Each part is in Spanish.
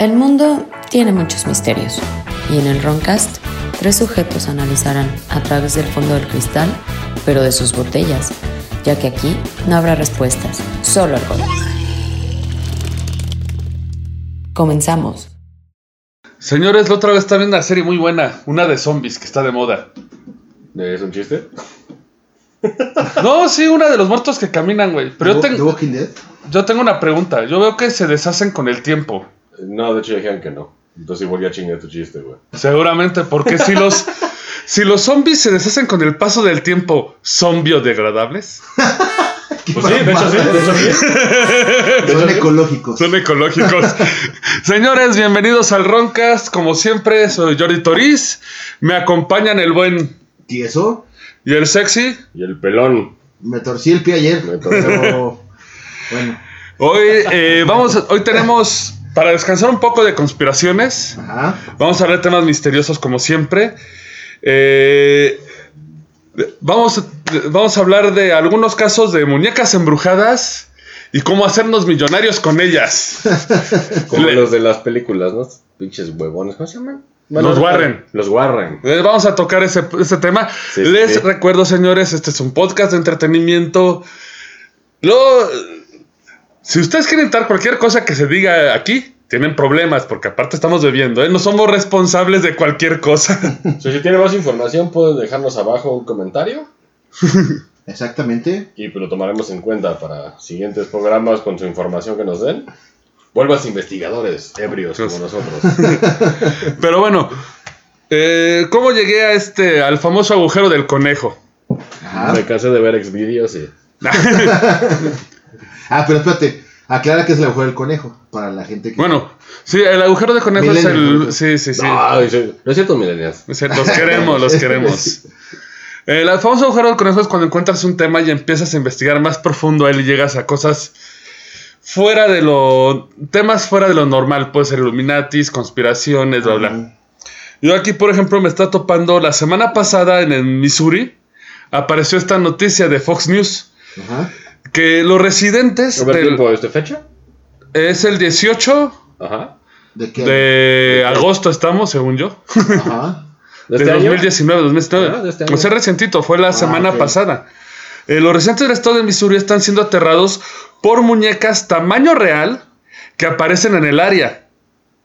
El mundo tiene muchos misterios y en el Roncast tres sujetos analizarán a través del fondo del cristal, pero de sus botellas, ya que aquí no habrá respuestas, solo alcohol. Comenzamos. Señores, la otra vez está una serie muy buena, una de zombies que está de moda. ¿Es un chiste? No, sí, una de los muertos que caminan, güey. Pero yo ¿The tengo, Walking Dead? yo tengo una pregunta. Yo veo que se deshacen con el tiempo. No, de hecho dijeron que no. Entonces igual ya chingué tu chiste, güey. Seguramente, porque si los, si los zombies se deshacen con el paso del tiempo, ¿son biodegradables? Pues sí, de hecho sí, de hecho sí. Son ecológicos. Son ecológicos. Señores, bienvenidos al Roncast. Como siempre, soy Jordi Toriz. Me acompañan el buen ¿Tieso? Y el sexy. Y el pelón. Me torcí el pie ayer. Me torcí. Pero, bueno. Hoy, eh, vamos, hoy tenemos, para descansar un poco de conspiraciones, Ajá. Vamos a hablar de temas misteriosos como siempre. Eh, vamos, vamos a hablar de algunos casos de muñecas embrujadas y cómo hacernos millonarios con ellas. Como Le- los de las películas, ¿no? Pinches huevones. ¿Cómo se llaman? Los Warren. Los Warren. Eh, Vamos a tocar ese, ese tema. Sí, Les sí. recuerdo, señores, este es un podcast de entretenimiento. Lo, si ustedes quieren dar cualquier cosa que se diga aquí, tienen problemas, porque aparte estamos bebiendo, ¿eh? No somos responsables de cualquier cosa. So, si tienen más información, pueden dejarnos abajo un comentario Exactamente. y pues, lo tomaremos en cuenta para siguientes programas con su información que nos den. Vuelvas investigadores ebrios como nosotros. Pero bueno, eh, ¿cómo llegué a este, al famoso agujero del conejo? Ajá. Me cansé de ver Xvideos y... Ah, pero espérate. Aclara que es el agujero del conejo. Para la gente que. Bueno, sí, el agujero del conejo es el... Sí, sí, sí. No, no es cierto, milenias. Los queremos, los queremos. El famoso agujero del conejo es cuando encuentras un tema y empiezas a investigar más profundo a él y llegas a cosas fuera de lo... temas fuera de lo normal. Puede ser Illuminatis, conspiraciones, bla, bla. Yo aquí, por ejemplo, me está topando la semana pasada en el Missouri. Apareció esta noticia de Fox News Ajá. que los residentes A ver, del- tiempo, ¿este fecha? es el 18 Ajá. ¿De qué? de agosto estamos, según yo. Ajá. ¿De De este año? 2019, 2019. Ah, de este año. O sea, recientito, fue la semana ok. pasada. Eh, los residentes del estado de Missouri están siendo aterrados por muñecas tamaño real que aparecen en el área.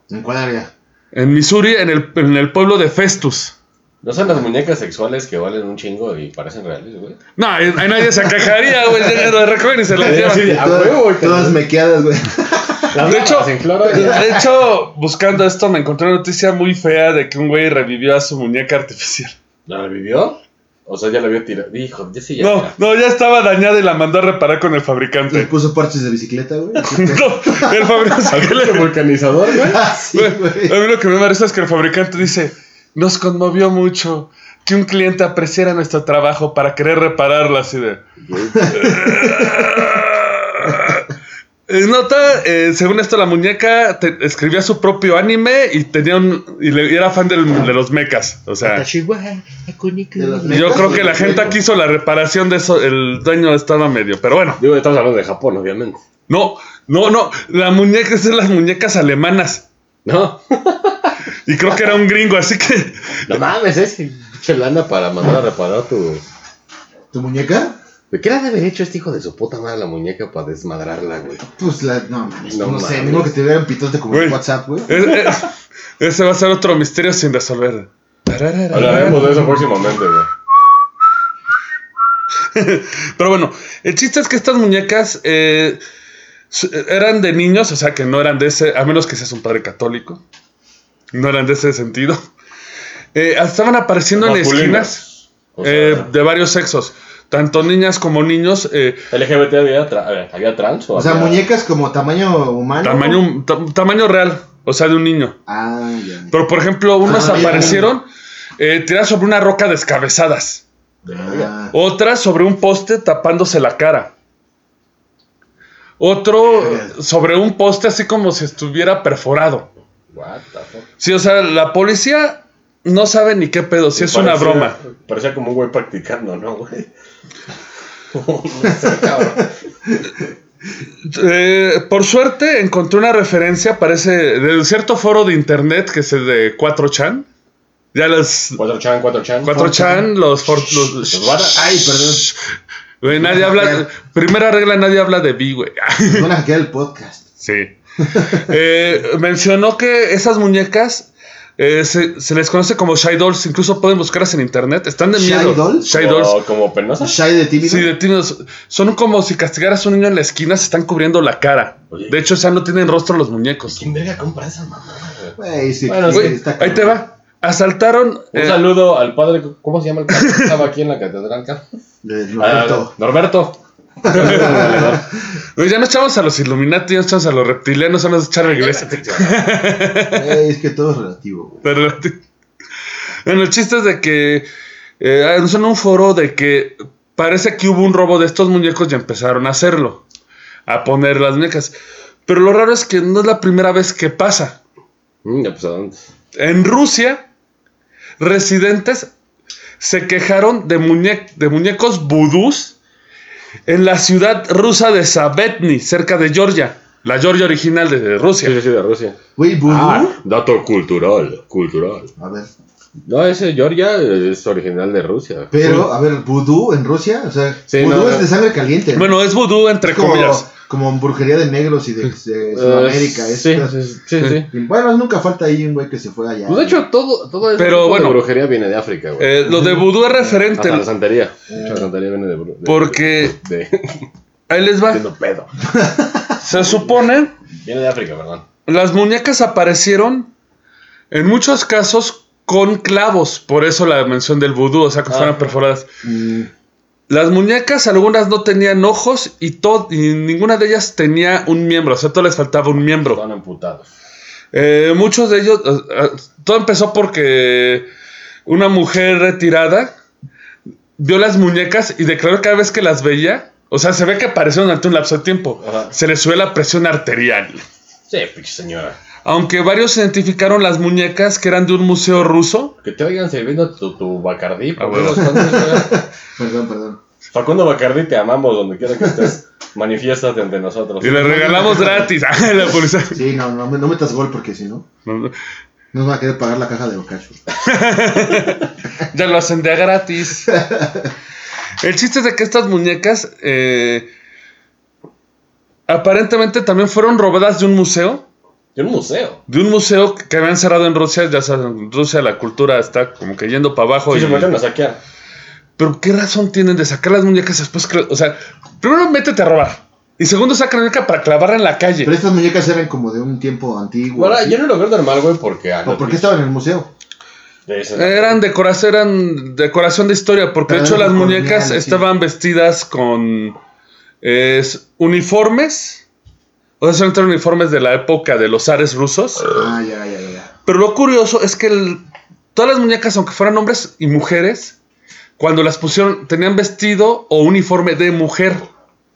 ¿En cuál área? En Missouri, en el, en el pueblo de Festus. ¿No son las muñecas sexuales que valen un chingo y parecen reales, güey? No, ahí, nadie se quejaría, güey. ya Las recogen y se las llevan. sí, A todas, huevo, güey. todas mequeadas, güey. De hecho- De hecho, buscando esto, me encontré una noticia muy fea de que un güey revivió a su muñeca artificial. ¿La revivió? O sea, ya la vio tirada. Hijo, ya sí, ya. No, no, ya estaba dañada y la mandó a reparar con el Le fabricante. puso parches de bicicleta, güey. No, el fabricante. ¿El vulcanizador, güey? Ah, sí, Güey, güey. a mí lo que me parece es que el fabricante dice, nos conmovió mucho que un cliente apreciara nuestro trabajo para querer repararla así de... Eh, Nota, eh, según esto la muñeca te- escribía su propio anime y tenía un y, le- y era fan del- de los mechas. O sea, yo creo que la gente aquí hizo la reparación de eso, el dueño estaba medio, pero bueno. Digo, estamos hablando de Japón, obviamente. No, no, no, la muñeca es de las muñecas alemanas. No, Y creo que era un gringo, así que... no mames, es pinche lana para mandar a reparar tu. ¿Tu muñeca? ¿De qué le ha de haber hecho este hijo de su puta madre a la muñeca para desmadrarla, güey? Pues la. No, mames, No no, sé. Mismo que te vean pitote como en WhatsApp, güey. Es- es- ese va a ser otro misterio sin resolver. Hablaremos de eso próximamente, güey. Pero bueno, el chiste es que estas muñecas eh, eran de niños, o sea que no eran de ese, a menos que seas un padre católico, no eran de ese sentido. Eh, estaban apareciendo en esquinas O sea, eh, de varios sexos, tanto niñas como niños, eh, LGBT había, tra- ¿había trans o O sea, había- muñecas como tamaño humano. tamaño, ta- tamaño real, o sea, de un niño. Ah, ya. Pero por ejemplo, unos Ah, aparecieron eh, tiradas sobre una roca descabezadas. Ah, Otras sobre un poste tapándose la cara. Otro sobre un poste así como si estuviera perforado. What the fuck? Sí, o sea, la policía no sabe ni qué pedo, si es una broma. Parecía como un güey practicando, ¿no, güey? No sé, cabrón. Eh, por suerte encontré una referencia, parece, de cierto foro de internet que es el de 4chan. Ya los 4chan, 4chan. 4chan, los, for- los- Los Ay, perdón. Güey, nadie habla. Primera regla, nadie habla de B, güey. Nos van a hackear el podcast. Sí. Eh, mencionó que esas muñecas eh, se, se les conoce como Shy Dolls. Incluso pueden buscarlas en internet. Están de ¿Shy miedo. Dolls? Shy como, Dolls. como penosa. Shy de tímido. Sí, de tímidos. Son como si castigaras a un niño en la esquina, se están cubriendo la cara. Oye. De hecho, ya no tienen rostro los muñecos. ¿Quién verga compra esa güey? Güey, sí, Bueno, sí, Ahí te va. Asaltaron. Un eh, saludo al padre, ¿cómo se llama el padre que estaba aquí en la catedral? Ah, Norberto. Güey, ya no echamos a los Illuminati, ya no echamos a los reptilianos, ya nos echar a la iglesia. Es que todo es relativo, güey. Bueno, el chiste es de que eh, en un foro de que parece que hubo un robo de estos muñecos y empezaron a hacerlo, a poner las muñecas. Pero lo raro es que no es la primera vez que pasa. Mm, ya, pues, ¿a dónde? En Rusia, residentes se quejaron de, muñe- de muñecos vudús en la ciudad rusa de Sabetny, cerca de Georgia, la Georgia original de Rusia. Sí, sí, de Rusia. Güey, vudú. Ah, dato cultural, cultural. A ver. No, ese Georgia es original de Rusia. Pero, a ver, vudú en Rusia, o sea, Sí, vudú no, es no. de sangre caliente. ¿no? Bueno, es vudú entre es como, comillas. Como brujería de negros y de, de Sudamérica. Eh, es- sí, sí, sí, Bueno, nunca falta ahí un güey que se fue allá. Pues de hecho, todo, todo eso Pero tipo bueno. de brujería viene de África, güey. Eh, lo de vudú es referente, Hasta la santería. Mucha la santería viene de, de- porque De, ahí les va. pedo. Se supone Viene de África, perdón. Las muñecas aparecieron en muchos casos con clavos, por eso la mención del vudú, o sea que Ah. fueran perforadas. Mm, Las muñecas, algunas no tenían ojos y, y ninguna de ellas tenía un miembro, o sea, todo les faltaba un miembro. Estaban amputados. Eh, muchos de ellos, eh, eh, todo empezó porque una mujer retirada vio las muñecas y declaró que cada vez que las veía, o sea, se ve que aparecieron ante un lapso de tiempo, Ajá. se le sube la presión arterial. Sí, señora. Aunque varios identificaron las muñecas que eran de un museo ruso. Que te oigan sirviendo tu, tu Bacardí. Ah, perdón, perdón. Facundo Bacardí, te amamos donde quiera que estés. Manifiéstate ante nosotros. Y le regalamos gratis. Ah, la policía. Sí, no, no, me- no metas gol porque si no, No, no, nos van a querer pagar la caja de Ocacho. Ya lo hacen de gratis. El chiste es de que estas muñecas eh, aparentemente también fueron robadas de un museo. De un museo. De un museo que habían cerrado en Rusia. Ya saben, en Rusia la cultura está como que yendo para abajo. Sí, y- se metieron a saquear. Pero ¿qué razón tienen de sacar las muñecas después? que- O sea, primero métete a robar. Y segundo saca la muñeca para clavarla en la calle. Pero estas muñecas eran como de un tiempo antiguo. Bueno, yo no lo veo normal, güey, porque... ah, ¿O por qué estaban en el museo? Dicen- Eran decoración, eran decoración de historia, porque de hecho las muñecas estaban vestidas con es, uniformes, o sea, son uniformes de la época de los zares rusos. Ah, ya, ya, ya, ya. Pero lo curioso es que el- todas las muñecas, aunque fueran hombres y mujeres, cuando las pusieron, tenían vestido o uniforme de mujer.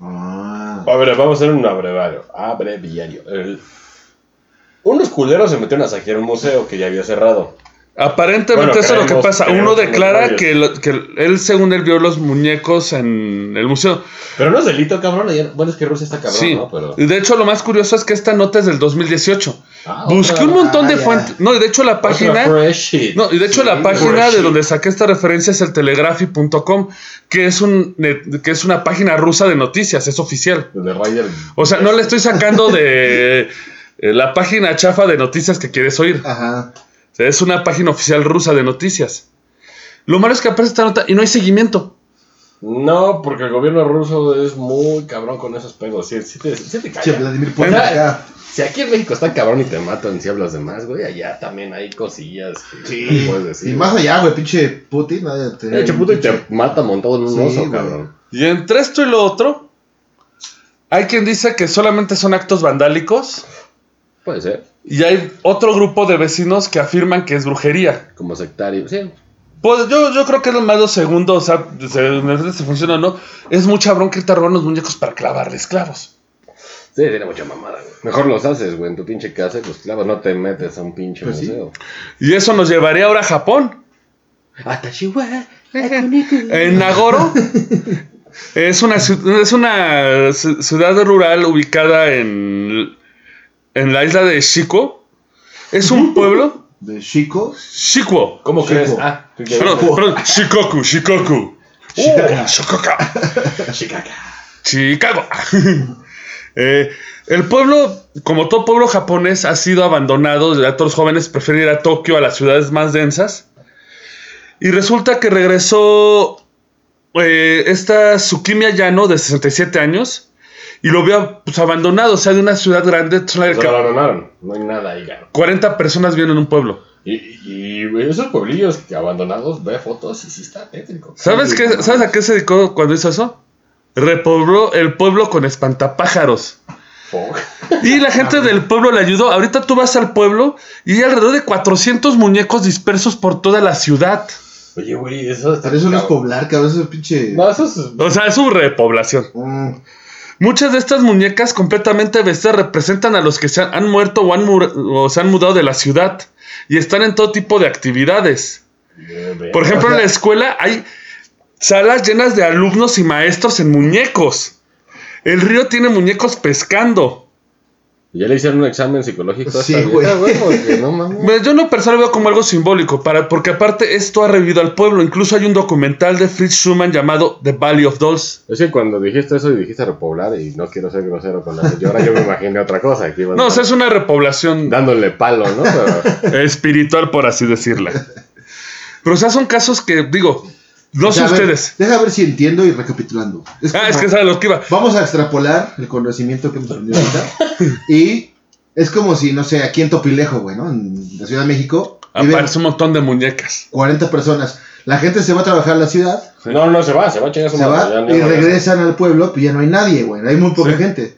Ah. A ver, vamos a hacer un abreviario. Abreviario. El- Unos culeros se metieron a saquear un museo que ya había cerrado. Aparentemente Bueno, eso es lo que pasa. Uno declara que, lo- que él, según él, vio los muñecos en el museo. Pero no es delito, cabrón. Bueno, es que Rusia está cabrón, sí. ¿no? Pero... Y de hecho, lo más curioso es que esta nota es del 2018. Ah, Busqué otra- un montón de ah, fuentes. No, y de hecho la página... No, y de hecho Sí, la página de donde saqué esta referencia es el telegraphy.com, que es un que es una página rusa de noticias, es oficial. De Ryder. O sea, no le estoy sacando de eh, la página chafa de noticias que quieres oír. Ajá. Es una página oficial rusa de noticias. Lo malo es que aparece esta nota y no hay seguimiento. No, porque el gobierno ruso es muy cabrón con esos pedos. Sí, sí te, sí te Che, calla. Vladimir Putin Ajá. acá. Si aquí en México está cabrón y te matan si hablas de más, güey, allá también hay cosillas que Sí. puedes decir. Y más allá, güey, pinche Putin. ha de tener che, un puto, y te pinche- mata montado en un Sí, oso, güey. cabrón. Y entre esto y lo otro, hay quien dice que solamente son actos vandálicos Puede ser. y hay otro grupo de vecinos que afirman que es brujería. Como sectario. Sí. Pues yo, yo creo que es lo más lo segundo, o sea, se, no sé si funciona o no. Es mucha bronca irte a robar los muñecos para clavarles clavos. Sí, tiene mucha mamada, güey. Mejor los haces, güey, en tu pinche casa los clavas. No te metes a un pinche Pues sí. museo. Y eso nos llevaría ahora a Japón. En Nagoro es una, es una ci- ciudad rural ubicada en, en la isla de Shiko. Es un pueblo. De Chico. Shikuo. ¿Cómo Chico. crees? Ah, Perdón, perdón, Shikoku, Shikoku. Shikaka. Oh, Shikoka. Chicaca. Chicago. Eh, el pueblo, como todo pueblo japonés, ha sido abandonado. Ya todos los jóvenes prefieren ir a Tokio, a las ciudades más densas. Y resulta que regresó eh, esta Tsukimiya Yano de 67 años y lo vio pues, abandonado, o sea, de una ciudad grande. Se lo abandonaron. No hay nada ahí, claro. 40 personas viven en un pueblo. Y, y güey, esos pueblillos que abandonados, ve fotos y sí está tétrico. ¿Sabes, qué, ¿Sabes a qué se dedicó cuando hizo eso? Repobló el pueblo con espantapájaros. Y la gente del pueblo le ayudó. Ahorita tú vas al pueblo y hay alrededor de 400 muñecos dispersos por toda la ciudad. Oye, güey, eso. Pero eso no es poblar, cabrón. Eso es pinche. No, eso es. O sea, es su repoblación. Mm, Muchas de estas muñecas completamente vestidas representan a los que se han, han muerto o, han mur- o se han mudado de la ciudad y están en todo tipo de actividades. Por ejemplo, en la escuela hay salas llenas de alumnos y maestros en muñecos. El río tiene muñecos pescando. ¿Ya le hicieron un examen psicológico Sí, güey. Porque no mames. Yo en lo personal veo como algo simbólico, para, porque aparte esto ha revivido al pueblo. Incluso hay un documental de Fritz Schumann llamado The Valley of Dolls. Es que cuando dijiste eso y dijiste repoblar, y no quiero ser grosero con la señora, yo me imaginé otra cosa. No, o sea, es una repoblación dándole palo, ¿no? Pero, espiritual, por así decirla. Pero, o sea, son casos que, digo, no sé a ver, ustedes. deja ver si entiendo y recapitulando. Es Ah, es que sabe lo que iba. Vamos a extrapolar el conocimiento que hemos aprendido ahorita. y es como si, no sé, aquí en Topilejo, güey, ¿no? En la Ciudad de México. Aparece un montón de muñecas. 40 personas. La gente se va a trabajar a la ciudad, no, no se va, se va a chingar su se madre, va ya- y no- regresan al pueblo, pues ya no hay nadie, güey. Hay muy poca Sí. gente.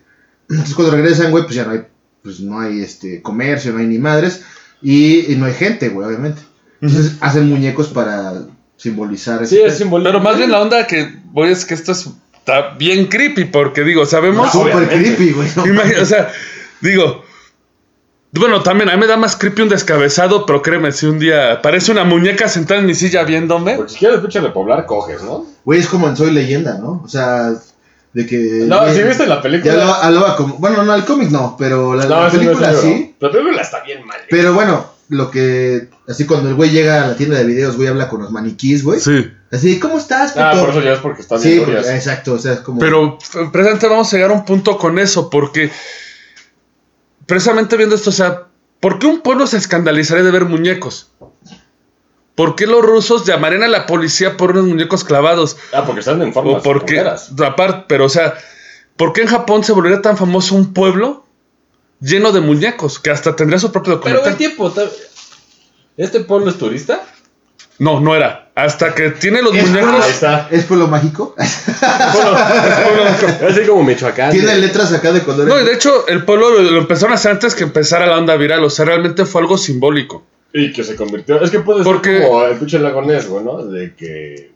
Entonces cuando regresan, güey, pues ya no hay, pues no hay este comercio, no hay ni madres. Y, y no hay gente, güey, obviamente. Entonces hacen muñecos para simbolizar Sí, es simbólico. Pero más bien la onda que voy es que esto es- está bien creepy, porque digo, sabemos. Súper obviamente. creepy, güey. no Imagina- o sea, digo. Bueno, también a mí me da más creepy un descabezado, pero créeme, si un día parece una muñeca sentada en mi silla viéndome. Porque si quieres escuchar repoblar, coges, ¿no? Güey, es como en Soy Leyenda, ¿no? O sea, de que... No, si viste la Ya película. hablaba como... Bueno, no, el cómic no, pero la, la no es película sí. La película está bien mal. Pero bueno, lo que... Así cuando el güey llega a la tienda de videos, güey, habla con los maniquís, güey. Sí. Así, ¿cómo estás, puto? Ah, por eso ya es porque están sí, porque- exacto, o sea, es como... Pero precisamente vamos a llegar a un punto con eso, porque precisamente viendo esto, o sea, ¿por qué un pueblo se escandalizaría de ver muñecos? ¿Por qué los rusos llamarían a la policía por unos muñecos clavados? Ah, porque están en formas O porque, aparte, pero o sea, ¿por qué en Japón se volvería tan famoso un pueblo lleno de muñecos que hasta tendría su propio Pero documental? el tiempo. ¿Este pueblo es turista? No, no era. Hasta que tiene los Es muñecos. Ahí está. ¿Es pueblo mágico? Así como Michoacán. Tiene letras acá de colores. No, y de hecho, el pueblo lo, lo empezaron a hacer antes que empezara la onda viral. O sea, realmente fue algo simbólico. Y que se convirtió. Es que puede Porque- ser como el pinche lago Ness, güey, ¿no? De que.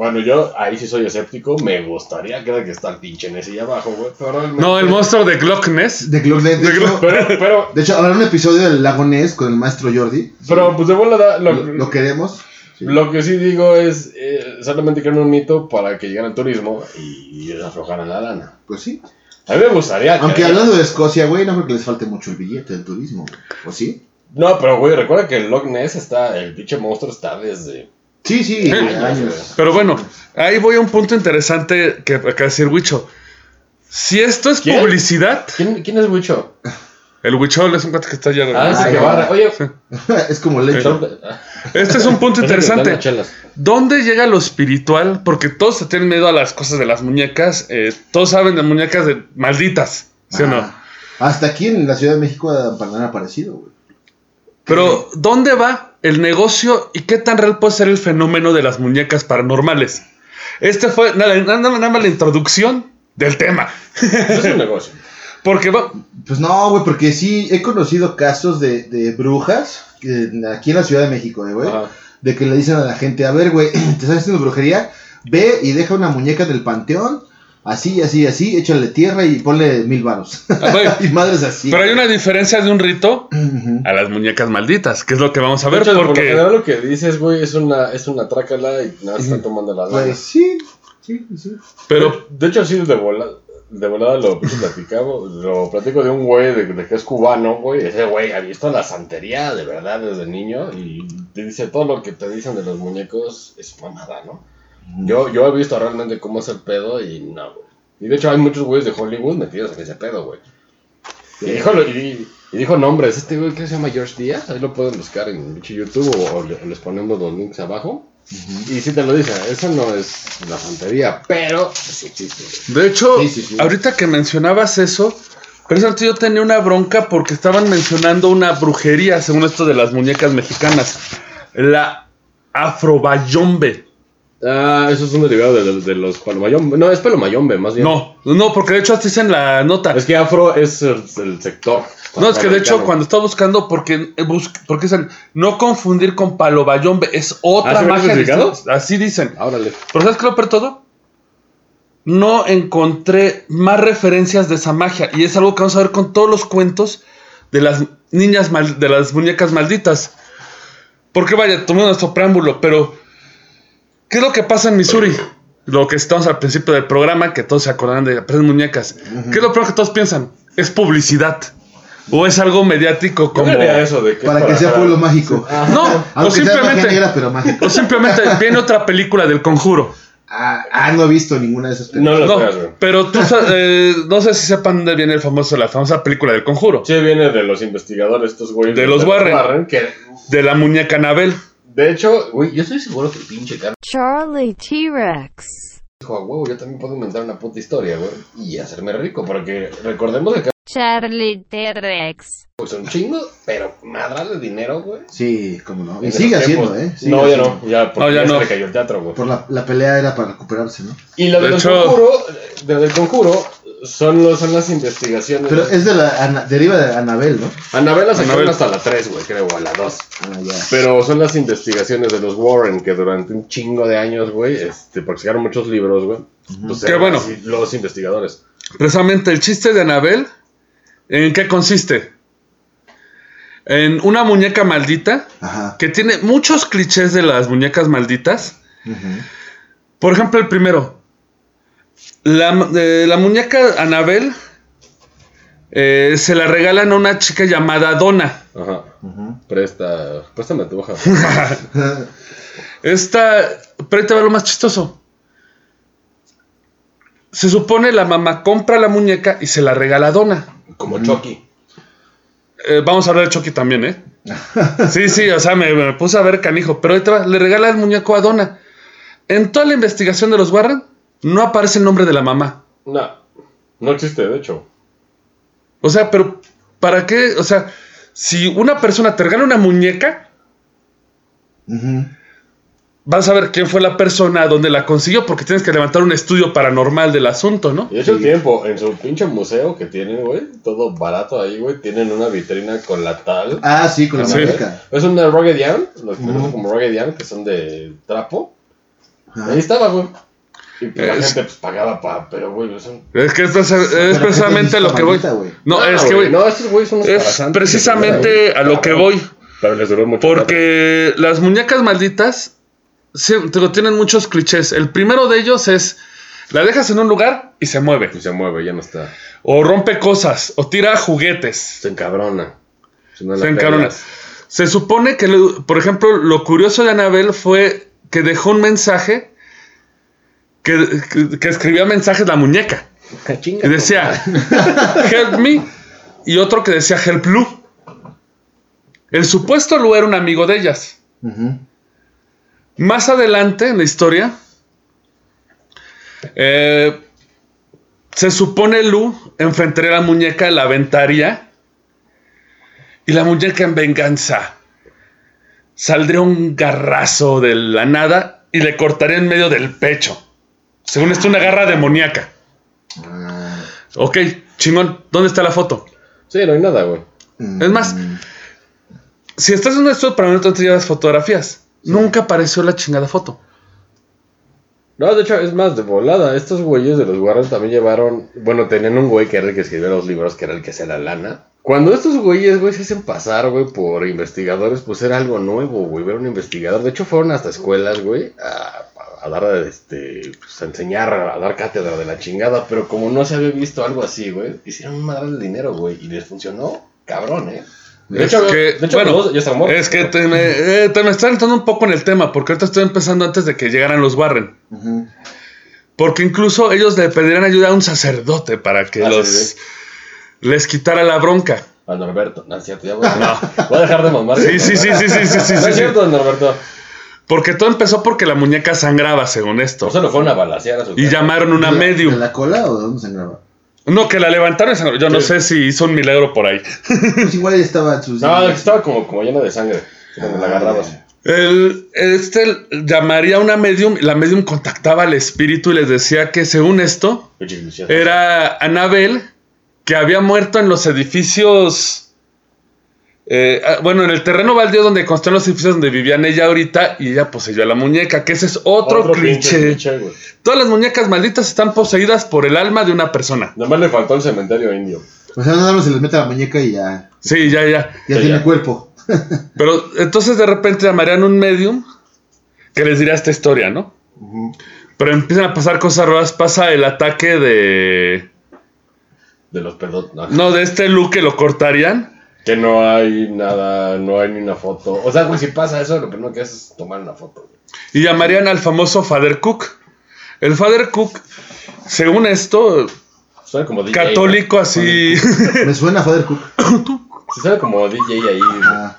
Bueno, yo ahí sí soy escéptico. Me gustaría creer que está el pinche Ness ahí abajo, güey. Pero realmente. No, el monstruo de Glock Ness. De Glock Ness, de De hecho, Pero, pero, de hecho, habrá un episodio del lago Ness con el maestro Jordi. pero pues de volada. Lo, Lo, lo queremos. Sí. lo que sí digo es. Eh, solamente crean un mito para que llegara el turismo y, y aflojaran la lana. Pues sí. A mí me gustaría. Aunque creer- hablando de Escocia, güey, no creo que les falte mucho el billete del turismo. güey. ¿O sí? No, pero güey, recuerda que el Loch Ness está. El pinche monstruo está desde. Sí, sí, Sí. años. Pero bueno, ahí voy a un punto interesante que acaba de decir Wicho. Si esto es ¿Quién? publicidad, ¿Quién, quién es Wicho? el Wichol es un cuate que está allá. Ah, Ah, que barra. Oye, es como lecho. Este es un punto interesante. ¿Dónde llega lo espiritual? Porque todos se tienen miedo a las cosas de las muñecas. eh, todos saben de muñecas de malditas, ¿sí o no? Ah, Hasta aquí en la Ciudad de México han aparecido, güey. Pero, ¿dónde va el negocio y qué tan real puede ser el fenómeno de las muñecas paranormales? Este fue nada, nada, nada más la introducción del tema. Es un negocio. Porque va, Pues no, güey, porque sí he conocido casos de, de brujas aquí en la Ciudad de México, eh, güey. De que le dicen a la gente, a ver, güey, te estás haciendo brujería, ve y deja una muñeca del panteón así, así, así, échale tierra y ponle mil varos. Ah, y madres así. Pero hay una diferencia de un rito a las muñecas malditas, que es lo que vamos a ver, hecho, por lo porque... general lo que dices, güey, es una, es una trácala y nada, están tomando la lana. Pues sí, sí, sí. Pero, De hecho, así de volada, de volada lo platicamos, lo platico de un güey de, de que es cubano, güey. Ese güey ha visto la santería de verdad desde niño y te dice todo lo que te dicen de los muñecos es mamada, ¿no? Yo, yo he visto realmente cómo es el pedo y no, güey. Y de hecho hay muchos güeyes de Hollywood metidos en ese pedo, güey. Y dijo, y, y dijo nombres, este güey que se llama George Díaz, ahí lo pueden buscar en YouTube o, o le- les ponemos los links abajo. Y si te lo dice, eso no es la santería, pero sí existe. de hecho, Sí, sí, sí. ahorita que mencionabas eso, precisamente yo tenía una bronca porque estaban mencionando una brujería, según esto de las muñecas mexicanas. La afrobayombe. Ah, eso es un derivado de, de- de los palomayombe. No, es palomayombe, más bien. No, no, porque de hecho así en la nota. Es que afro es el, el sector. No, es que de hecho cuando estaba buscando, porque, eh, bus- porque dicen, no confundir con palo bayombe, es otra ¿Ah, ¿sí viene magia. Así dicen. Órale. Pero ¿sabes qué lo peor todo? No encontré más referencias de esa magia. Y es algo que vamos a ver con todos los cuentos de las niñas, mal- de las muñecas malditas. Porque vaya, tomamos nuestro preámbulo, pero ¿qué es lo que pasa en Missouri? Lo que estamos al principio del programa, que todos se acordarán de aprender muñecas. ¿Qué es lo primero que todos piensan? Es publicidad. O es algo mediático ¿Cómo como... eso de que Para que sea pueblo mágico. No, o simplemente... negra, pero mágico. O simplemente viene otra película del conjuro. Ah, ah, no he visto ninguna de esas No películas. lo No, creas, güey. pero tú sa- eh, no sé si sepan dónde viene el famoso, la famosa película del conjuro. Sí, viene de los investigadores, estos güeyes. De los Warren. que, De la muñeca Anabel. De hecho, güey, yo estoy seguro que el pinche cara Charlie T-Rex. dijo, a huevo, yo también puedo inventar una puta historia, güey. Y hacerme rico, porque recordemos que Charlie T-Rex. pues un chingo, pero madral de dinero, güey. Sí, cómo no. Y sigue haciendo. ¿eh? Sigue no, ya haciendo. no, ya, porque No, ya ya, no. se le cayó el teatro, güey. Por la, la pelea era para recuperarse, ¿no? Y lo de, De los hecho- conjuro, de, del conjuro, son, los, son las investigaciones. Pero es de la. Ana- deriva de Anabel, ¿no? Anabel sacaron Anabel. hasta la 3, güey, creo, o a la 2. Ah, ya. Pero son las investigaciones de los Warren que durante un chingo de años, güey, este, porque sacaron muchos libros, güey. Pues Qué eran bueno. Los investigadores. Precisamente el chiste de Anabel, ¿en qué consiste? En una muñeca maldita Ajá. que tiene muchos clichés de las muñecas malditas. Por ejemplo, el primero. La, eh, la muñeca Anabel eh, se la regalan a una chica llamada Donna. Ajá. Ujú. Presta, préstame tu hoja. Esta, pero ahí te va lo más chistoso. Se supone la mamá compra la muñeca y se la regala a Donna. Como Chucky. Eh, vamos a hablar de Chucky también, ¿eh? Sí, sí, o sea, me, me puse a ver canijo. Pero ahí te va, le regala el muñeco a Donna. En toda la investigación de los Warren, no aparece el nombre de la mamá. No, no existe, de hecho. O sea, pero ¿para qué? O sea, si una persona te regala una muñeca, Ujú. vas a ver quién fue la persona, dónde la consiguió, porque tienes que levantar un estudio paranormal del asunto, ¿no? Y de hecho, el tiempo, en su pinche museo que tienen, güey, todo barato ahí, güey, tienen una vitrina con la tal. Ah, sí, con la Sí. muñeca. Es una Rugged Yarn, los que Ujú. conocen como Rugged Yarn, que son de trapo. Ahí estaba, güey. Y la Es- gente pues pagaba pa, pero güey, son. Es que es, es precisamente ¿qué a lo que voy. No, es que, güey, No, estos güeyes son es precisamente a lo que voy. Pero les duró mucho. Porque las muñecas malditas sí, digo, tienen muchos clichés. El primero de ellos es, la dejas en un lugar y se mueve. Y se mueve, ya no está. O rompe cosas, o tira juguetes. Se encabrona. Si no Se encabrona. Se supone que, por ejemplo, lo curioso de Anabel fue que dejó un mensaje que, que- que escribía mensajes la muñeca. Chinga, Que decía, help me, y otro que decía help Lu. El supuesto Lu era un amigo de ellas. Más adelante en la historia, eh, se supone Lu enfrentaría a la muñeca, la aventaría, y la muñeca en venganza saldría un garrazo de la nada y le cortaría en medio del pecho. Según esto, una garra demoníaca. Ah, Ok, chingón, ¿dónde está la foto? Sí, no hay nada, güey. mm, Es más, si estás en un estudio para entonces llevas fotografías. Nunca apareció la chingada foto. No, de hecho, es más de volada. Estos güeyes de los Warren también llevaron. Bueno, tenían un güey que era el que escribía los libros, que era el que hacía la lana. Cuando estos güeyes, güey, se hacen pasar, güey, por investigadores, pues era algo nuevo, güey, ver un investigador. De hecho, fueron hasta escuelas, güey, a, a dar, este, pues a enseñar, a dar cátedra de la chingada. Pero como no se había visto algo así, güey, hicieron un madral de dinero, güey, y les funcionó, cabrón, ¿eh? De Es hecho, que, de hecho, bueno, es que te me, eh, te me está entrando un poco en el tema, porque ahorita estoy empezando antes de que llegaran los Warren. Porque incluso ellos le pedirían ayuda a un sacerdote para que Ah, sí, los sí. les quitara la bronca. A Norberto, no es cierto, ya voy a, voy a dejar de mamar. Sí, sí, sí, sí, sí, sí, sí, No sí, es sí. cierto, Norberto. Porque todo empezó porque la muñeca sangraba, según esto. No se lo fueron a balasear a su Y llamaron una ¿De la- medium. ¿De la cola o de dónde sangraba? No, que la levantaron y sangró. Yo no Sí. sé si hizo un milagro por ahí. Pues igual ya estaba sus. No, estaba como, como lleno de sangre. Cuando la agarrabas. El, este llamaría a una medium. La medium contactaba al espíritu y les decía que según esto Pinche ilusión. era Anabel que había muerto en los edificios. Eh, ah, bueno, en el terreno baldío donde construían los edificios donde vivían ella ahorita y ella poseyó a la muñeca, que ese es otro, pinche cliché. Todas las muñecas malditas están poseídas por el alma de una persona. Nomás le faltó el cementerio indio. O sea, nada más se les mete la muñeca y ya. Sí, ya, ya. Ya tiene ya. cuerpo. Pero entonces de repente llamarían un medium que les diría esta historia, ¿no? Pero empiezan a pasar cosas raras. Pasa el ataque de. De los pedos. No. No, de este Luke que lo cortarían. Que no hay nada, no hay ni una foto. O sea, güey, si pasa eso, lo primero que haces es tomar una foto. güey. Y llamarían al famoso Father Cook. El Father Cook, según esto, Suena como DJ. católico así. Me suena Father Cook. Sí, suena como DJ ahí Ah,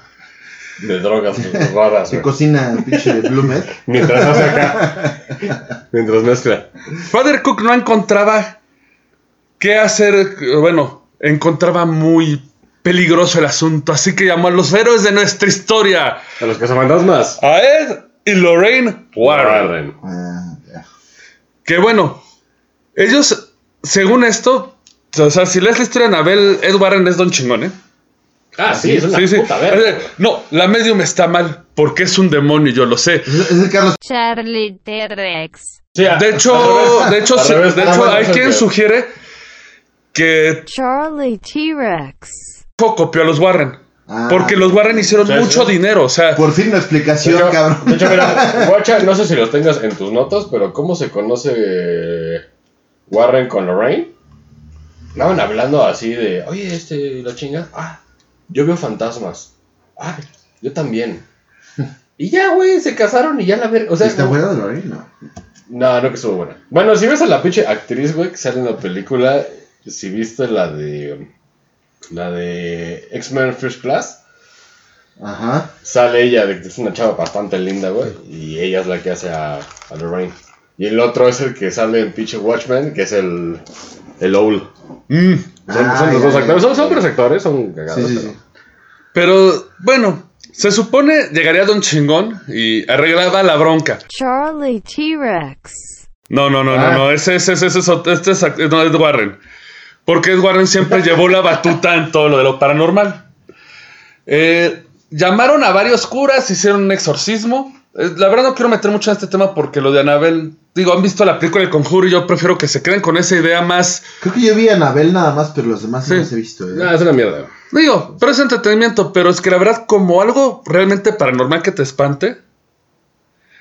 de drogas raras, que güey. cocina el pinche Blue Med. Mientras hace acá. Mientras mezcla. Father Cook no encontraba qué hacer. Bueno, encontraba muy peligroso el asunto. Así que llamó a los héroes de nuestra historia. A los cazafantasmas. A Ed y Lorraine Warren. Warren. Ah. Que bueno, ellos, según esto, o sea, si lees la historia de Anabel, Ed Warren es don chingón, ¿eh? Ah, sí, es una Sí, sí. puta verga. Eh, No, la medium está mal porque es un demonio, yo lo sé. Es, es el Carlos. Charlie T-Rex. Sí, De hecho, de hecho, sí, de hecho, hay quien sugiere que Charlie T-Rex. Copió a los Warren. Ah, Porque los Warren hicieron mucho dinero, o sea, Por fin una De explicación, hecho, cabrón. de hecho, mira, guacha, no sé si los tengas en tus notas, pero ¿cómo se conoce Warren con Lorraine? Estaban hablando así de, oye, este, la chinga, ah, yo veo fantasmas. Ah, yo también. Y ya, güey, se casaron y ya la ver, o sea, ¿Está buena de Lorraine? No. no, no que estuvo buena. Bueno, si ves a la pinche actriz, güey, que sale en la película, si viste la de, la de X-Men First Class, Ajá. Sale ella, de que es una chava bastante linda, güey. Y ella es la que hace a, a Lorraine. Y el otro es el que sale en pinche Watchmen, que es el, el Owl. mm, Son, Ah, son los ya, dos actores. Son, ya. son buenos actores, son cagados. Sí, sí, pero- sí. pero bueno, se supone llegaría Don Chingón y arreglaba la bronca. Charlie T-Rex. No, no, no, Ah. no, no, ese, ese, ese, ese este es, no, es Warren. Porque Ed Warren siempre llevó la batuta en todo lo de lo paranormal. Eh, llamaron a varios curas, hicieron un exorcismo. Eh, la verdad no quiero meter mucho en este tema porque lo de Anabel, digo, han visto la película El Conjuro y yo prefiero que se queden con esa idea más, Creo que yo vi a Anabel nada más, pero los demás Sí. no los he visto. ¿eh? No, es una mierda. digo, pero es entretenimiento, pero es que la verdad como algo realmente paranormal que te espante,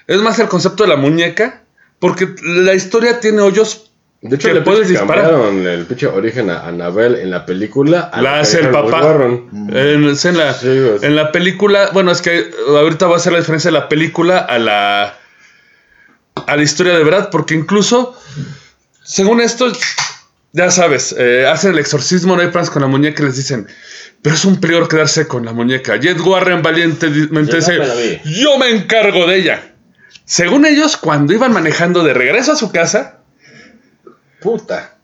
es más el concepto de la muñeca, porque la historia tiene hoyos De hecho, le puedes disparar. cambiaron el pinche origen a Annabelle en la película. a La hace el papá. Warren. En, la, Sí, güey. en la película, bueno, es que ahorita voy a hacer la diferencia de la película a la a la historia de verdad, porque incluso, según esto, ya sabes, eh, hacen el exorcismo, no hay plans con la muñeca y les dicen, pero es un peligro quedarse con la muñeca. Y Ed Warren valientemente dice, no yo me encargo de ella. Según ellos, cuando iban manejando de regreso a su casa, Puta.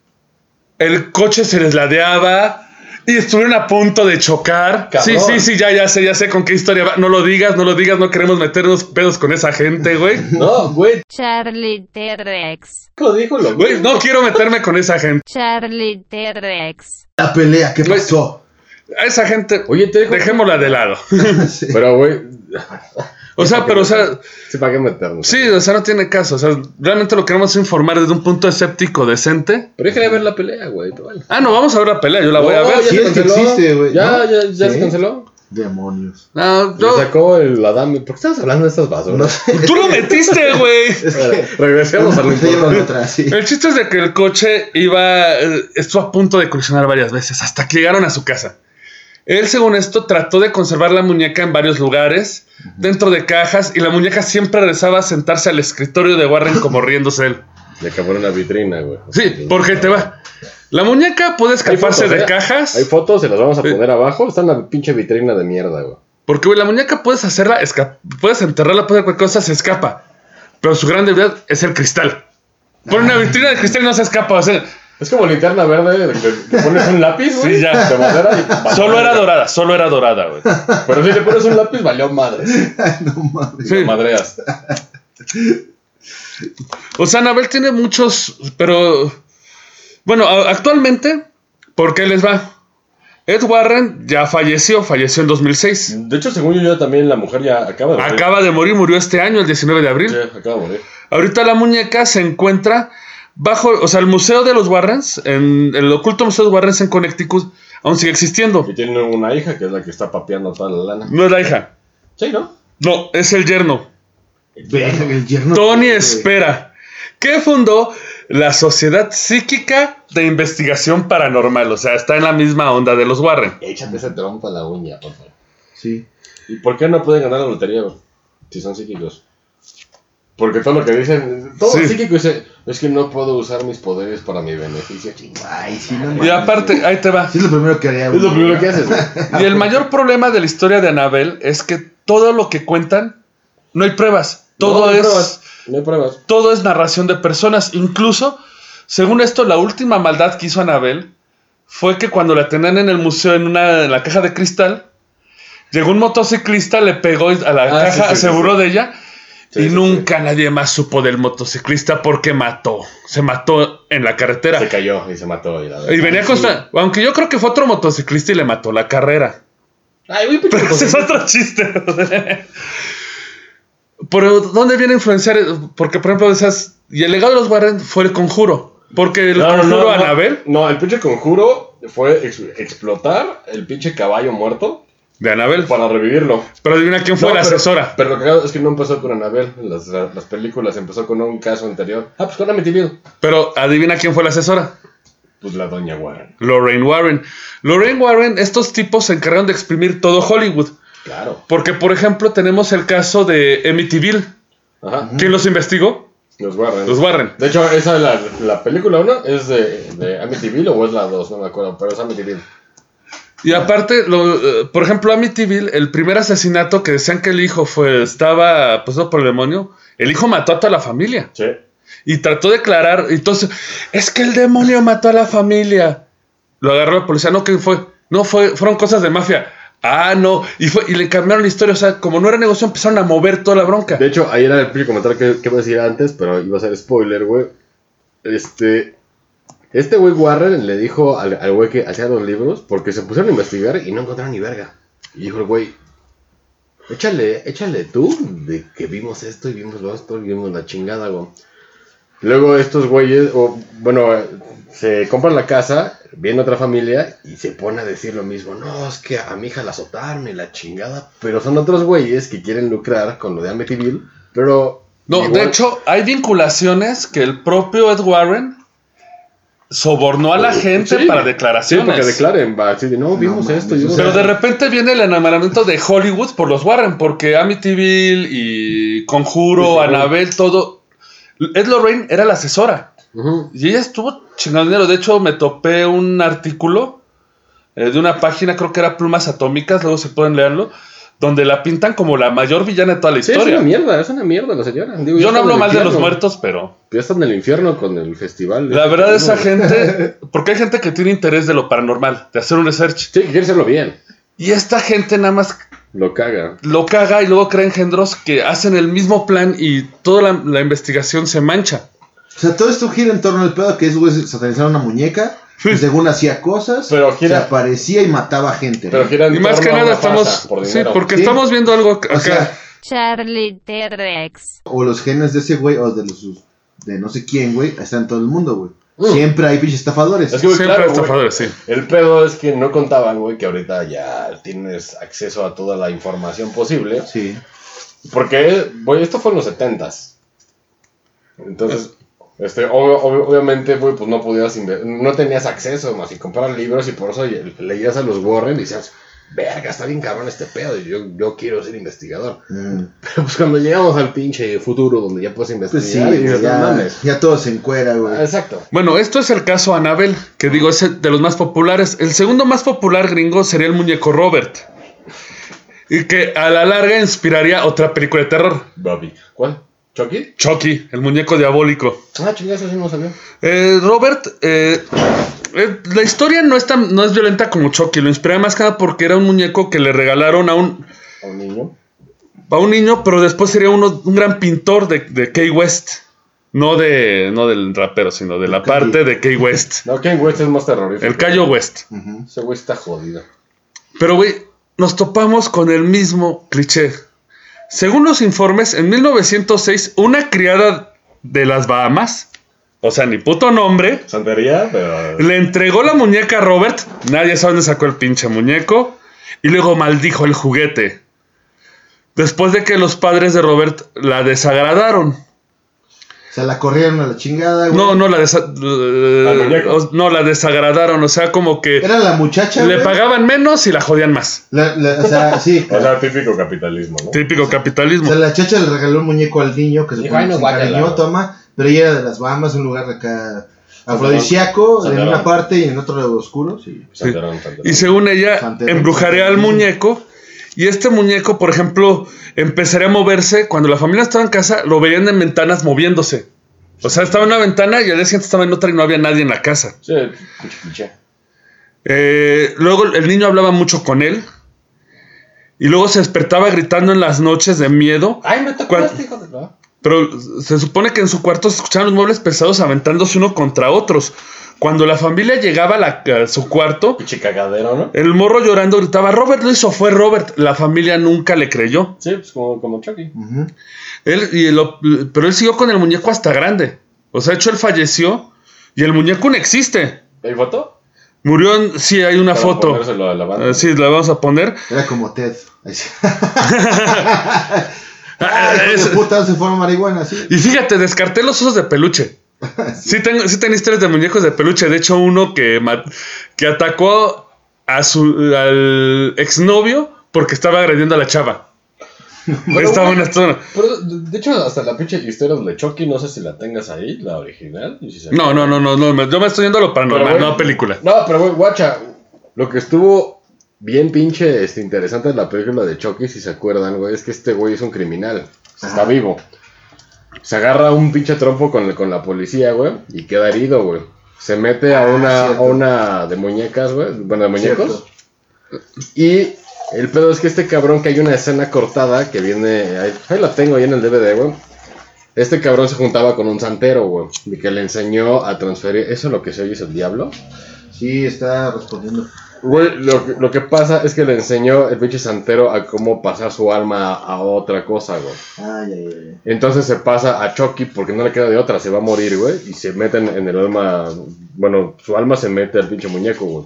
el coche se les ladeaba y estuvieron a punto de chocar. Cabrón. Sí, sí, sí, ya, ya sé, ya sé con qué historia va. No lo digas, no lo digas, no queremos meternos pedos con esa gente, güey. No, güey. Charlie T-Rex. Lo dijo lo Güey, no quiero meterme con esa gente. Charlie T-Rex. La pelea, ¿qué pasó? A esa gente, Oye, te dejémosla de lado. Sí. Pero, güey. O sea, pero, o sea, Sí, ¿para qué meternos? sí, o sea, no tiene caso. O sea, realmente lo queremos informar desde un punto escéptico decente. Pero yo quería ver la pelea, güey. vale. Ah, no, vamos a ver la pelea, yo la voy a ver. ya Sí, se es que canceló. existe, güey, Ya, ¿no? ya, ya se canceló. Demonios. No, yo- sacó el Adam. ¿Por qué estás hablando de estas basuras? No sé. tú lo metiste, güey. Es que. Regresemos a lo. El chiste es de que el coche iba, eh, estuvo a punto de colisionar varias veces hasta que llegaron a su casa. Él, según esto, trató de conservar la muñeca en varios lugares, dentro de cajas, y la muñeca siempre regresaba a sentarse al escritorio de Warren como riéndose él. Le acabó en una vitrina, güey. Sí, porque te va. La muñeca puede escaparse fotos, de ¿eh? cajas. Hay fotos, se las vamos a Sí. poner abajo. Está en la pinche vitrina de mierda, güey. Porque güey, la muñeca puedes hacerla, puedes enterrarla, puedes hacer cualquier cosa, se escapa. Pero su gran debilidad es el cristal. Pon una vitrina de cristal no se escapa. O sea, Es como linterna verde, de que que pones un lápiz, güey. Sí, ya. De madera y solo era dorada, solo era dorada, güey. Pero si le pones un lápiz, valió madre. No mames. Sí. Madreas. O sea, Anabel tiene muchos, pero bueno, actualmente, ¿por qué les va? Ed Warren ya falleció, falleció en 2006. De hecho, según yo, ya también la mujer ya acaba de morir. Acaba de morir, murió este año, el 19 de abril. Sí, acaba de morir. Ahorita la muñeca se encuentra bajo, o sea, el museo de los Warrens, en el oculto museo de los Warrens en Connecticut, aún sigue existiendo. Y tiene una hija que es la que está papeando toda la lana. No es la hija, Sí, ¿no? no, es el yerno. Verga, el yerno. Tony. Espera, que fundó la Sociedad Psíquica de Investigación Paranormal. O sea, está en la misma onda de los Warren. Échate ese trompo a la uña, por favor. Sí. ¿Y por qué no pueden ganar la lotería? Si son psíquicos. Porque todo lo que dicen, todo Sí. psíquico dice, es que no puedo usar mis poderes para mi beneficio. Chingada. Ay, sí, no Y aparte, ahí te va. Sí, es lo primero que haría. Es lo primero que haces, güey. Y el mayor problema de la historia de Anabel es que todo lo que cuentan, no hay pruebas. Todo No hay es. pruebas, No hay pruebas. todo es narración de personas. Incluso, según esto, la última maldad que hizo Anabel fue que cuando la tenían en el museo en una en la caja de cristal, llegó un motociclista, le pegó a la Ah, caja, sí, se burló sí. de ella. Sí, y sí, nunca nadie más supo del motociclista porque mató. Se mató en la carretera. Se cayó y se mató. Y, la Y venía con. Aunque yo creo que fue otro motociclista y le mató la carrera. Ay, güey, pinche Pero ese es otro chiste. ¿Por dónde viene a influenciar? Porque, por ejemplo, esas. Y el legado de los Warren fue el conjuro. Porque el No, no, conjuro no, no. Anabel. No, el pinche conjuro fue ex- explotar el pinche caballo muerto De Anabel. para revivirlo. Pero adivina quién fue No, la pero- asesora. Pero lo que es que no empezó con Anabel. Las, las películas empezó con un caso anterior. Ah, pues con Amityville. Pero adivina quién fue la asesora. Pues la doña Warren. Lorraine Warren. Lorraine Warren, estos tipos se encargaron de exprimir todo Hollywood. Claro. Porque, por ejemplo, tenemos el caso de Amityville. Ajá. ¿Quién los investigó? Los Warren. Los Warren. De hecho, esa la, la película 1 es de, de Amityville o es la 2, no me acuerdo, pero es Amityville. Y aparte, lo, eh, por ejemplo, Amityville, el primer asesinato que decían que el hijo fue, estaba posado por el demonio, el hijo mató a toda la familia. Sí. Y trató de declarar, entonces, es que el demonio mató a la familia. Lo agarró la policía, no, que fue? No, fue, fueron cosas de mafia. Ah, no, y, fue, y le cambiaron la historia, o sea, como no era negocio, empezaron a mover toda la bronca. De hecho, ahí era el primer comentario que, que iba a decir antes, pero iba a ser spoiler, güey. Este. Este güey Warren le dijo al, al güey que hacía los libros porque se pusieron a investigar y no encontraron ni verga. Y dijo el güey, échale, échale tú de que vimos esto y vimos lo esto y vimos la chingada, güey. Luego estos güeyes, o bueno, se compran la casa, viene otra familia y se pone a decir lo mismo. No, es que a mi hija la azotaron y la chingada. Pero son otros güeyes que quieren lucrar con lo de Amityville, pero... No, de hecho, hay vinculaciones que el propio Ed Warren sobornó a la gente Sí, para Sí, declaraciones. porque declaren, va, así de, no, vimos esto. vimos Pero esto". de repente viene el enamoramiento de Hollywood por los Warren, porque Amityville y Conjuro, Sí, sí, Annabelle, todo. Ed Lorraine era la asesora. Y ella estuvo chingando dinero. De hecho, me topé un artículo eh, de una página, creo que era Plumas Atómicas, luego se pueden leerlo, donde la pintan como la mayor villana de toda la Sí, es historia. una mierda, es una mierda la señora. Digo, Yo no hablo mal de los muertos, pero Ya está en el infierno con el festival. la verdad esa gente, porque hay gente que tiene interés de lo paranormal, de hacer un research. Sí, que quiere hacerlo bien. Y esta gente nada más Lo caga. lo caga y luego crea engendros que hacen el mismo plan y toda la, la investigación se mancha. O sea, todo esto gira en torno al pedo que es, güey, satanizar una muñeca. Que según hacía cosas, Pero gira- se aparecía y mataba gente. Pero gira Y más que a nada estamos... por Sí, porque Sí. estamos viendo algo acá. O sea, Charlie T-Rex. O los genes de ese güey, o de los de no sé quién, güey, están en todo el mundo, güey. Mm. Siempre hay pinches estafadores. Es que, güey, Siempre claro, hay estafadores, sí. El pedo es que no contaban, güey, que ahorita ya tienes acceso a toda la información posible. Sí. Porque, güey, esto fue en los setentas. Entonces, este, ob- ob- obviamente, güey, pues no podías, no tenías acceso más y comprar libros y por eso leías a los Warren y decías, verga, está bien cabrón este pedo y yo, yo quiero ser investigador. Mm. Pero pues cuando llegamos al pinche futuro donde ya puedes Pues sí, investigar, y dices, no ya, mames. ya todo se encuera, Ah, güey. Exacto. Bueno, esto es el caso Anabel, que digo es de los más populares. El segundo más popular gringo sería el muñeco Robert. Y que a la larga inspiraría otra película de terror. Bobby. ¿Cuál? ¿Chucky? Chucky, el muñeco diabólico. Ah, chingas, eso sí no salió. Eh, Robert, eh, eh, la historia no es, tan, no es violenta como Chucky. Lo inspira más que nada porque era un muñeco que le regalaron a un, A un niño. a un niño, pero después sería uno, un gran pintor de, de Kay West. No, de, no del rapero, sino de la parte de Kay West. No, Kane West es más terrorífico. El Cayo West. Ujú. Ese güey está jodido. Pero, güey, nos topamos con el mismo cliché. Según los informes, en 1906, una criada de las Bahamas, o sea, ni puto nombre, Santería, pero. le entregó la muñeca a Robert. Nadie sabe dónde sacó el pinche muñeco. Y luego maldijo el juguete. Después de que los padres de Robert la desagradaron. O sea, la corrieron a la chingada, güey. No, no la desa- eh, o- no la desagradaron. O sea, como que Era la muchacha, le güey. pagaban menos y la jodían más. La- la- o sea, sí. O sea, típico capitalismo, ¿no? Típico O capitalismo. sea, la chacha le regaló un muñeco al niño que se, pone- "Ay, no, se guácala". encariñó, toma, pero ella era de las Bahamas, un lugar acá afrodisíaco, en una parte y en otro lado oscuro, sí. Santerón. Y según ella, embrujaría al muñeco. Y este muñeco, por ejemplo, empezaría a moverse. Cuando la familia estaba en casa, lo veían en ventanas moviéndose. O sea, estaba en una ventana y al día siguiente estaba en otra y no había nadie en la casa. Sí. Eh, luego el niño hablaba mucho con él. Y luego se despertaba gritando en las noches de miedo. Ay, me tocó este hijo de. ¿no? Pero se supone que en su cuarto se escuchaban los muebles pesados aventándose uno contra otros. Cuando la familia llegaba a, la- a su cuarto, Pinche cagadero, ¿no? el morro llorando gritaba, Robert lo hizo, fue Robert. La familia nunca le creyó. Sí, pues como, como Chucky. Él, y lo- pero él siguió con el muñeco hasta grande. O sea, de hecho, él falleció y el muñeco no existe. ¿Hay foto? Murió en... Sí, hay una Para foto. ponérselo a la banda. Eh, sí, la vamos a poner. Era como Ted. Ahí sí. Ah, Ay, es- de puta, se forma marihuana, sí. Y fíjate, descarté los osos de peluche. Sí, tengo, sí tengo historias de muñecos de peluche. De hecho, uno que, que atacó a su, al exnovio porque estaba agrediendo a la chava. Estaba bueno. Pero de de hecho, hasta la pinche historia de Chucky, no sé si la tengas ahí, la original. y si se- No, no, no, no, no. Yo me estoy yendo a lo Pero, paranormal, güey, no a película. No, pero güey, guacha. Lo que estuvo bien pinche este, interesante en la película de Chucky, si se acuerdan, güey, es que este güey es un criminal. Está vivo. Se agarra un pinche trompo con, con la policía, güey, y queda herido, güey. Se mete a Ah, una, a una de muñecas, güey. Bueno, de muñecos. Cierto. Y el pedo es que este cabrón que hay una escena cortada que viene. Ahí, ahí la tengo ahí en el DVD, güey. Este cabrón se juntaba con un santero, güey. Y que le enseñó a transferir. ¿Eso es lo que se oye es el diablo? Sí, está respondiendo. Güey, lo, que- lo que pasa es que le enseñó el pinche santero a cómo pasar su alma a, a otra cosa, güey. Ay, ay, ay. Entonces se pasa a Chucky porque no le queda de otra, se va a morir, güey. Y se mete en, en el alma. Bueno, su alma se mete al pinche muñeco, güey.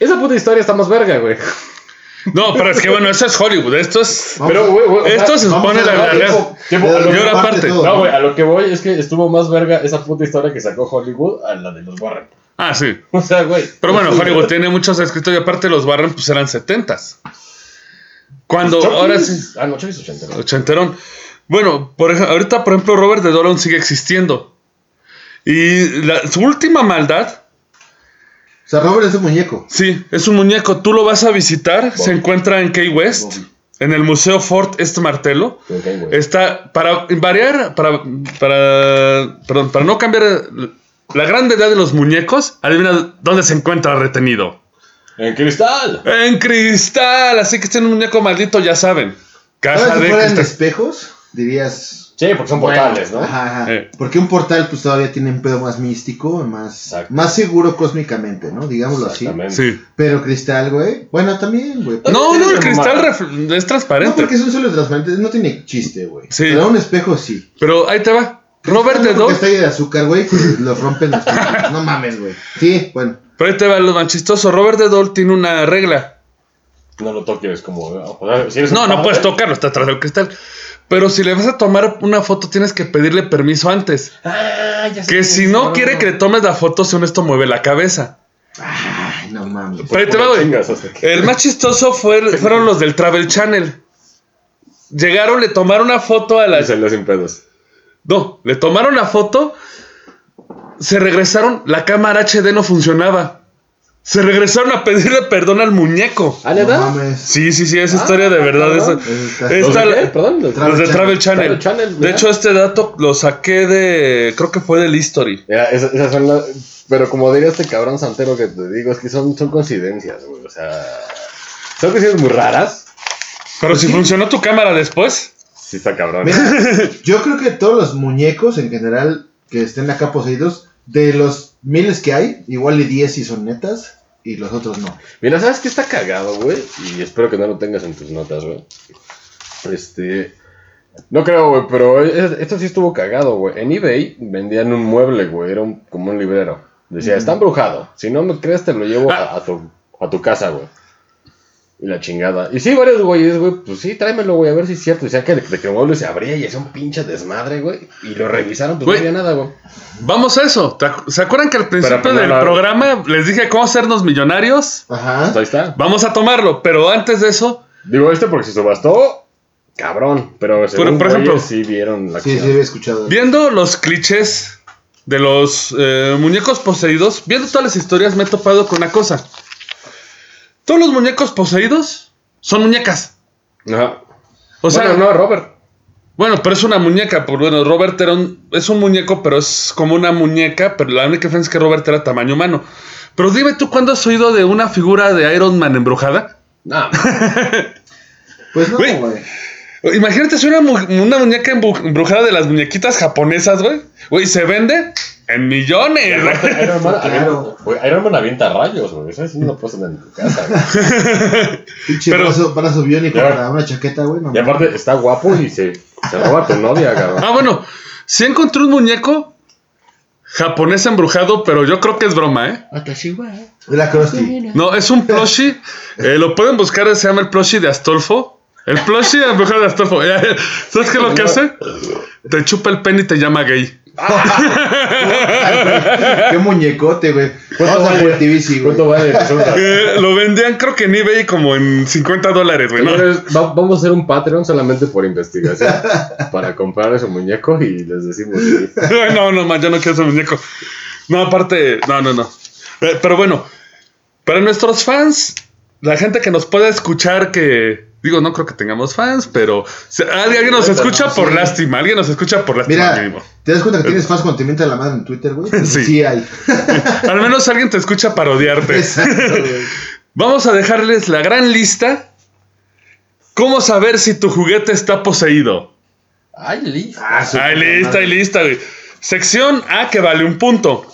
Esa puta historia está más verga, güey. No, pero es que bueno, esto es Hollywood. Esto es. Vamos Pero, güey, o Esto sea, se supone la eso. ahora parte aparte. todo, No, güey, a lo que voy es que estuvo más verga esa puta historia que sacó Hollywood a la de los Warren. Ah, sí. O sea, güey. Pero bueno, Hollywood tiene muchos escritos y aparte los Warren pues eran setentas. Cuando, ahora es- sí, Ah, no, Chucky es ochentero. ochenterón. Bueno, por ejemplo, ahorita, por ejemplo, Robert de Dolan sigue existiendo. Y la- su última maldad, O sea, Robert es un muñeco. sí, es un muñeco. Tú lo vas a visitar, se encuentra en Key West, en el Museo Fort este martelo. Está, para variar, para, para, perdón, para no cambiar la grande edad de los muñecos, adivina dónde se encuentra retenido. En cristal. En cristal, así que este es un muñeco maldito, ya saben. ¿Sabes Caja si de fueran cristal. espejos? Dirías Sí, porque son portales, ¿no? Ajá, ajá. Eh. Porque un portal pues todavía tiene un pedo más místico, más, Exacto. más seguro cósmicamente, ¿no? Digámoslo así. Exactamente. Sí. Pero cristal, güey. Bueno, también, güey. No, no, el no, cristal es No, transparente. porque es un suelo transparente, no tiene chiste, güey. Sí. Pero un espejo sí. Pero ahí te va. Robert No, de está ahí de azúcar, güey, que lo rompen los No mames, güey. Sí, bueno. Pero ahí te va lo más chistoso. Robert de Dole tiene una regla. No lo toques como. o sea, si eres un No, no puedes tocarlo, está atrás del cristal. Pero si le vas a tomar una foto, tienes que pedirle permiso antes. Ah, ya Que si no quiere que le tomes la foto, según esto mueve la cabeza. Ay, no mames. Pero ahí te va, güey. Chingas hasta que- El más chistoso fue, fueron los del Travel Channel. Llegaron, le tomaron una foto a la. Y salió sin pedos. No, le tomaron la foto. Se regresaron, la cámara HD no funcionaba. Se regresaron a pedirle perdón al muñeco. ¿Ah, No neta? mames. Sí, sí, sí, esa historia de verdad. cabrón. esa- está- ¿Los Esta- de qué? Perdón. los- Travel los de Travel Channel. Travel Channel, de hecho, este dato lo saqué de. Creo que fue del History. Son. Pero como diría este cabrón santero que te digo, es que son, son coincidencias, güey. O sea. Son coincidencias muy raras. Pero si funcionó tu cámara después. Sí, está cabrón. Mira, yo creo que todos los muñecos en general que estén acá poseídos, de los miles que hay, igual y 10 sí son netas y los otros no. Mira, ¿sabes qué está cagado, güey? Y espero que no lo tengas en tus notas, güey. Este. No creo, güey, pero es- esto sí estuvo cagado, güey. En eBay vendían un mueble, güey. Era un- como un librero. Decía, está embrujado. Si no me crees, te lo llevo a, a tu, a tu casa, güey. Y la chingada. Y sí, varios güeyes, güey, pues sí, tráemelo, güey, a ver si es cierto. Decían que, de que el mueble se abría y hacía un pinche desmadre, güey. Y lo revisaron, pues Güey. no había nada, güey. Vamos a eso. ¿Te acu- ¿Se acuerdan que al principio pues, del no, no. programa les dije cómo hacernos millonarios? Ajá. Pues ahí está. Vamos a tomarlo, pero antes de eso, Digo este porque se subastó, cabrón. Pero según por ejemplo- güeyes, sí vieron la Sí, sí, acción. había escuchado. viendo los clichés de los eh, muñecos poseídos, viendo todas las historias, me he topado con una cosa. Todos los muñecos poseídos son muñecas. Ajá. O sea, no, Robert. Bueno, pero es una muñeca. Por, bueno, Robert era un, es un muñeco, pero es como una muñeca. Pero la única diferencia es que Robert era tamaño humano. Pero dime tú, ¿cuándo has oído de una figura de Iron Man embrujada? No, Pues no, Güey. Imagínate si una, mu- una muñeca embru- embrujada de las muñequitas japonesas, güey. Güey, se vende en millones. Iron Man, Claro. Iron Man avienta rayos, güey. Eso sí no lo puedes tener en tu casa, güey. Pinche Pero- brazo, brazo biónico Ya. para una chaqueta, güey. No, Y aparte está guapo y se, se roba a tu novia, cabrón. Ah, bueno, sí encontré un muñeco japonés embrujado, pero yo creo que es broma, ¿eh? De la. No, es un plushie. eh, lo pueden buscar, se llama el plushie de Astolfo. El plushie embrujado de Astolfo. ¿Sabes qué es lo que hace? Te chupa el pene y te llama gay. Qué muñecote, güey. ¿Cuánto vale? Güey. ¿Cuánto vale? Eh, lo vendían creo que en eBay como en 50 dólares, güey. ¿no? Va- vamos a hacer un Patreon solamente por investigación. para comprar ese muñeco y les decimos. sí. no, no, man, yo no quiero ese muñeco. No, aparte, no, no, no. Eh, Pero bueno, para nuestros fans, la gente que nos pueda escuchar que... Digo, no creo que tengamos fans, pero si- alguien, alguien nos escucha por sí. lástima. Alguien nos escucha por lástima Mira, mínimo. ¿te das cuenta que tienes fans cuando te mientan la madre en Twitter, güey? Sí. Sí hay. Al menos alguien te escucha para odiarte. Exacto, güey. Vamos a dejarles la gran lista. ¿Cómo saber si tu juguete está poseído? Ay, listo. Ah, puta lista, madre. ahí lista, güey. Sección A que vale un punto.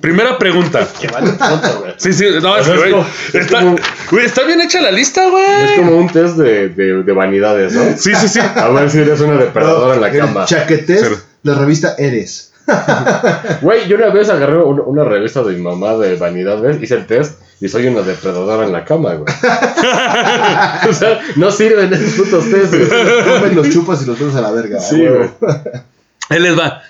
Primera pregunta. Que vale un punto, güey. Sí, sí, no, es es güey, es está, güey, está bien hecha la lista, Es güey. como un test de, de, de vanidades, ¿no? Sí, sí, sí. A ver si eres una depredadora en la el cama. Chaquetés, Cero. la revista Eres. Güey, yo una vez agarré un- una revista de mi mamá de vanidades, hice el test y soy una depredadora en la cama, güey. o sea, no sirven esos putos test, güey. Comen los chupas y los pones a la verga. Sí, güey. Ahí les va.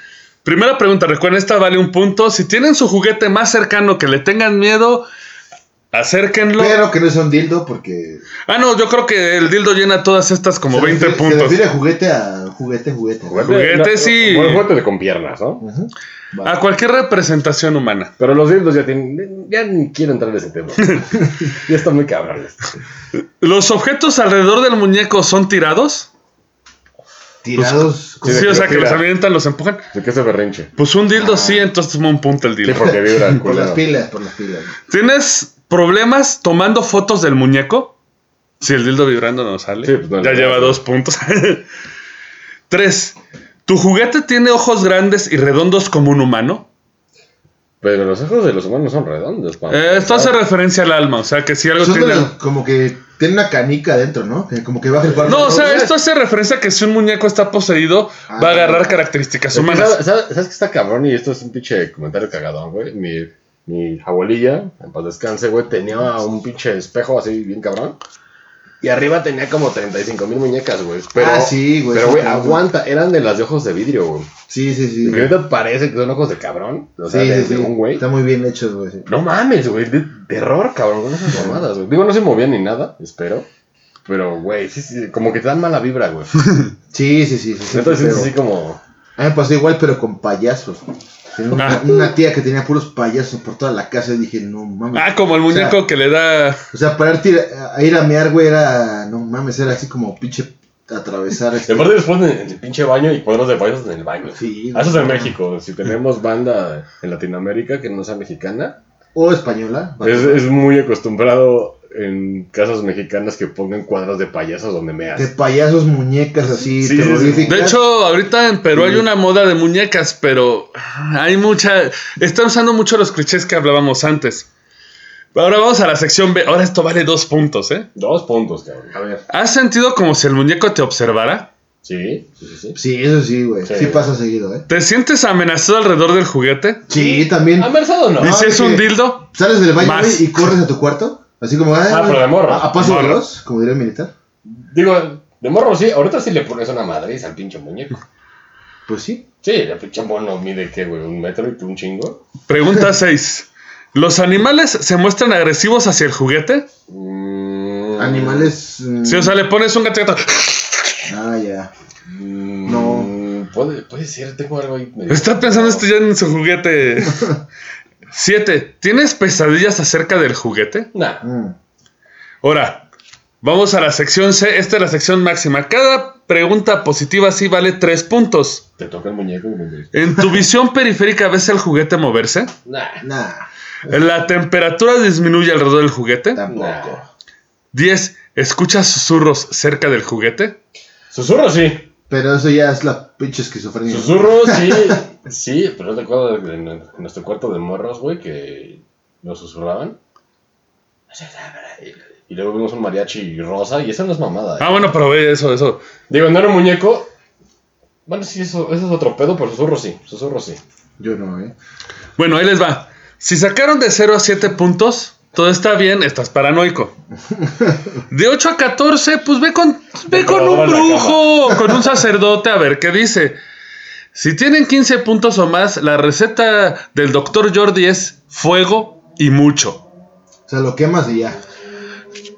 Primera pregunta, recuerden, esta vale un punto. Si tienen su juguete más cercano que le tengan miedo, acérquenlo. Pero que no sea un dildo porque. Ah, no, yo creo que el dildo llena todas estas como se 20 refiere- Se puntos. refiere juguete a juguete, juguete. Juguete, no, sí. Bueno, juguete de con piernas, ¿no? A cualquier representación humana. Pero los dildos ya tienen. Ya ni quiero entrar en ese tema. ya está muy cabrón. ¿Los objetos alrededor del muñeco son tirados? Tirados. Sí, Sí, o sea, que los avientan, los empujan. ¿De qué se berrinche? Pues un dildo sí, entonces toma un punto el Sí, dildo. porque vibra el Por las pilas, por las pilas. ¿Tienes problemas tomando fotos del muñeco? Si el dildo vibrando no sale. Sí, pues no ya le lleva dos puntos. Tres. ¿Tu juguete tiene ojos grandes y redondos como un humano? Pero los ojos de los humanos son redondos. para Eh, esto hace referencia al alma, o sea que si algo Son de tiene... los- como que tiene una canica adentro, ¿no? Que como que baja el cuarto. No, o sea, esto hace referencia a que si un muñeco está poseído, Ah. va a agarrar características Es que, humanas. ¿Sabes, sabes, sabes que está cabrón? Y esto es un pinche comentario cagadón, güey. Mi, mi abuelilla, en paz descanse, güey, tenía un pinche espejo así bien cabrón. Y arriba tenía como 35 mil muñecas, güey. Pero, Ah, sí, güey, Pero, sí, güey, aguanta. Eran de las de ojos de vidrio, güey. Sí, sí, sí. Que ahorita parece que son ojos de cabrón. O sea, sí, de, sí, de sí. un güey. Está muy bien hechos, güey. sí. No mames, güey. De terror, cabrón, con esas mamadas, güey. Digo, no se movían ni nada, espero. Pero, güey, sí, sí, como que te dan mala vibra, güey. Sí, sí, sí. sí, sí, Entonces, así como. A mí me pasó igual, pero con payasos. Tenía una, Ah. una tía que tenía puros payasos por toda la casa y dije, no mames. Ah, como el O sea, muñeco que le da... O sea, para ir a, ir a mear, güey, era. No mames, era así como pinche atravesar este. aparte después en el pinche baño y cuadros de payasos en el baño. Sí, Ah, Eso es en no. México. Si tenemos banda en Latinoamérica que no sea mexicana, O española. es, es muy acostumbrado en casas mexicanas que pongan cuadros de payasos donde meas. De payasos, muñecas así, Sí. De hecho, ahorita en Perú hay una moda de muñecas, pero hay mucha... Están usando mucho los clichés que hablábamos antes. Ahora vamos a la sección B. Ahora esto vale dos puntos, ¿eh? Dos puntos, cabrón. A ver. ¿Has sentido como si el muñeco te observara? Sí, sí, sí. sí. Sí, eso sí, güey. Sí. Sí. pasa seguido, ¿eh? ¿Te sientes amenazado alrededor del juguete? Sí, también. ¿Amenazado o no? ¿Y si Ah, es que- un dildo? Sales del baño, güey, y corres a tu cuarto. Así como, Ah, pero de morro. A, a paso Morro. veloz, como diría el militar. Digo, de morro sí, ahorita sí le pones una madriz al pinche muñeco. Pues sí. Sí, el pinche mono mide, ¿qué, güey? ¿Un metro y tú un chingo? Pregunta 6. ¿Los animales se muestran agresivos hacia el juguete? Mm, Animales. mm, Si, o sea, le pones un gato. Ah, ya. mm, No. Puede, puede ser, tengo algo ahí. medio- Está pensando esto ya en su juguete. 7. ¿Tienes pesadillas acerca del juguete? Nah. Mm. Ahora, vamos a la sección C. Esta es la sección máxima. Cada pregunta positiva sí vale 3 puntos. Te toca el muñeco y me dices, ¿En tu visión periférica ves el juguete moverse? Nah. Nah, ¿La temperatura disminuye alrededor del juguete? tampoco. 10. ¿Escuchas susurros cerca del juguete? Susurro sí. Pero eso ya es la pinche esquizofrenia. Susurro sí. Sí, pero no te acuerdas de, en nuestro cuarto de morros, güey, que nos susurraban. Y luego vimos un mariachi rosa y eso no es mamada. ¿eh? Ah, bueno, pero ve eso, eso. Digo, no era un muñeco. Bueno, sí, eso, eso es otro pedo, pero susurro sí. Susurro sí. Yo no, ¿eh? Bueno, ahí les va. Si sacaron de 0 a 7 puntos, todo está bien, estás paranoico. De 8 a 14, pues ve con, ve con un brujo, con un sacerdote a ver qué dice. Si tienen 15 puntos o más, la receta del doctor Jordi es fuego y mucho. O sea, lo quemas y ya.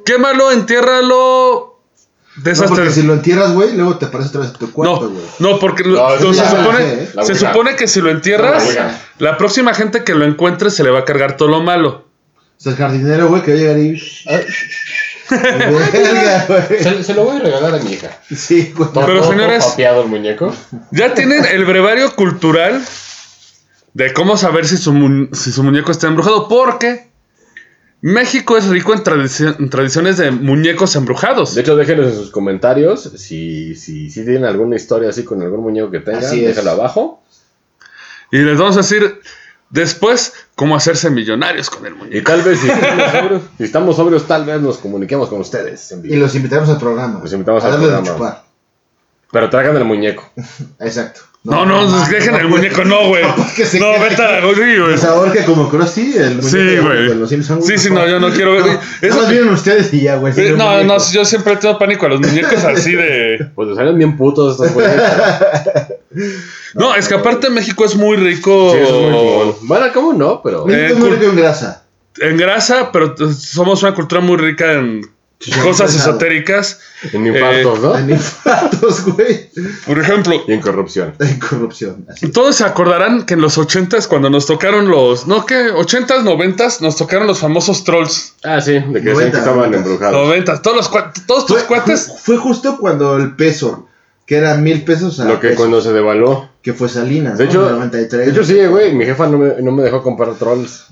Quémalo, entiérralo. No, porque si lo entierras, güey, luego te aparece otra vez tu cuarto, No, güey. no, porque lo- No, no, eso se, ya supone, sé, se que si lo entierras, La la próxima gente que lo encuentre se le va a cargar todo lo malo. O sea, el jardinero, güey, que va a llegar y... Verga, güey. Se, se lo voy a regalar a mi hija. Sí, güey. Todo, Pero, todo señores- papeado el muñeco. Ya tienen el brevario cultural de cómo saber si su, mu- si su muñeco está embrujado, porque México es rico en, tradici- en tradiciones de muñecos embrujados. De hecho, déjenos en sus comentarios si, si, si tienen alguna historia así con algún muñeco que tengan. Así es. Déjalo abajo. Y les vamos a decir después cómo hacerse millonarios con el Y muñeco. tal vez, si estamos sobrios, si estamos sobrios, tal vez nos comuniquemos con ustedes. en vivo. Y los invitamos al programa. Los invitamos a al programa. Pero traigan el muñeco. Exacto. No, no, no, dejen no, el muñeco, no, güey. No, vete a la güey. Ahora que como Krusty, el muñeco Sí, güey. Sí, sí, no, yo no quiero ver. No, Eso- vienen ustedes y ya, güey. Eh, No, no, yo siempre tengo pánico a los muñecos así de. Pues salen bien putos estos güeyes. No, es que aparte México es muy rico Sí, es muy. Bueno, ¿cómo no? Pero. Eh, México es muy rico en grasa. en grasa, pero somos una cultura muy rica en cosas pesado. esotéricas. En infartos, ¿no? En infartos, güey. Por ejemplo, Y en corrupción. En corrupción. Así. todos se acordarán que en los ochentas, cuando nos tocaron los. No, ¿qué? Ochentas, noventas, nos tocaron los famosos trolls. Ah, sí, de que decían 90, que estaban 90. embrujados. Noventas, todos los todos tus Fue, cuates. fue- fue justo cuando el peso, que era mil pesos a Lo que peso, cuando se devaluó. que fue Salinas, De ¿no? hecho, En el 93. de hecho sí, güey. Mi jefa no me, no me dejó comprar trolls.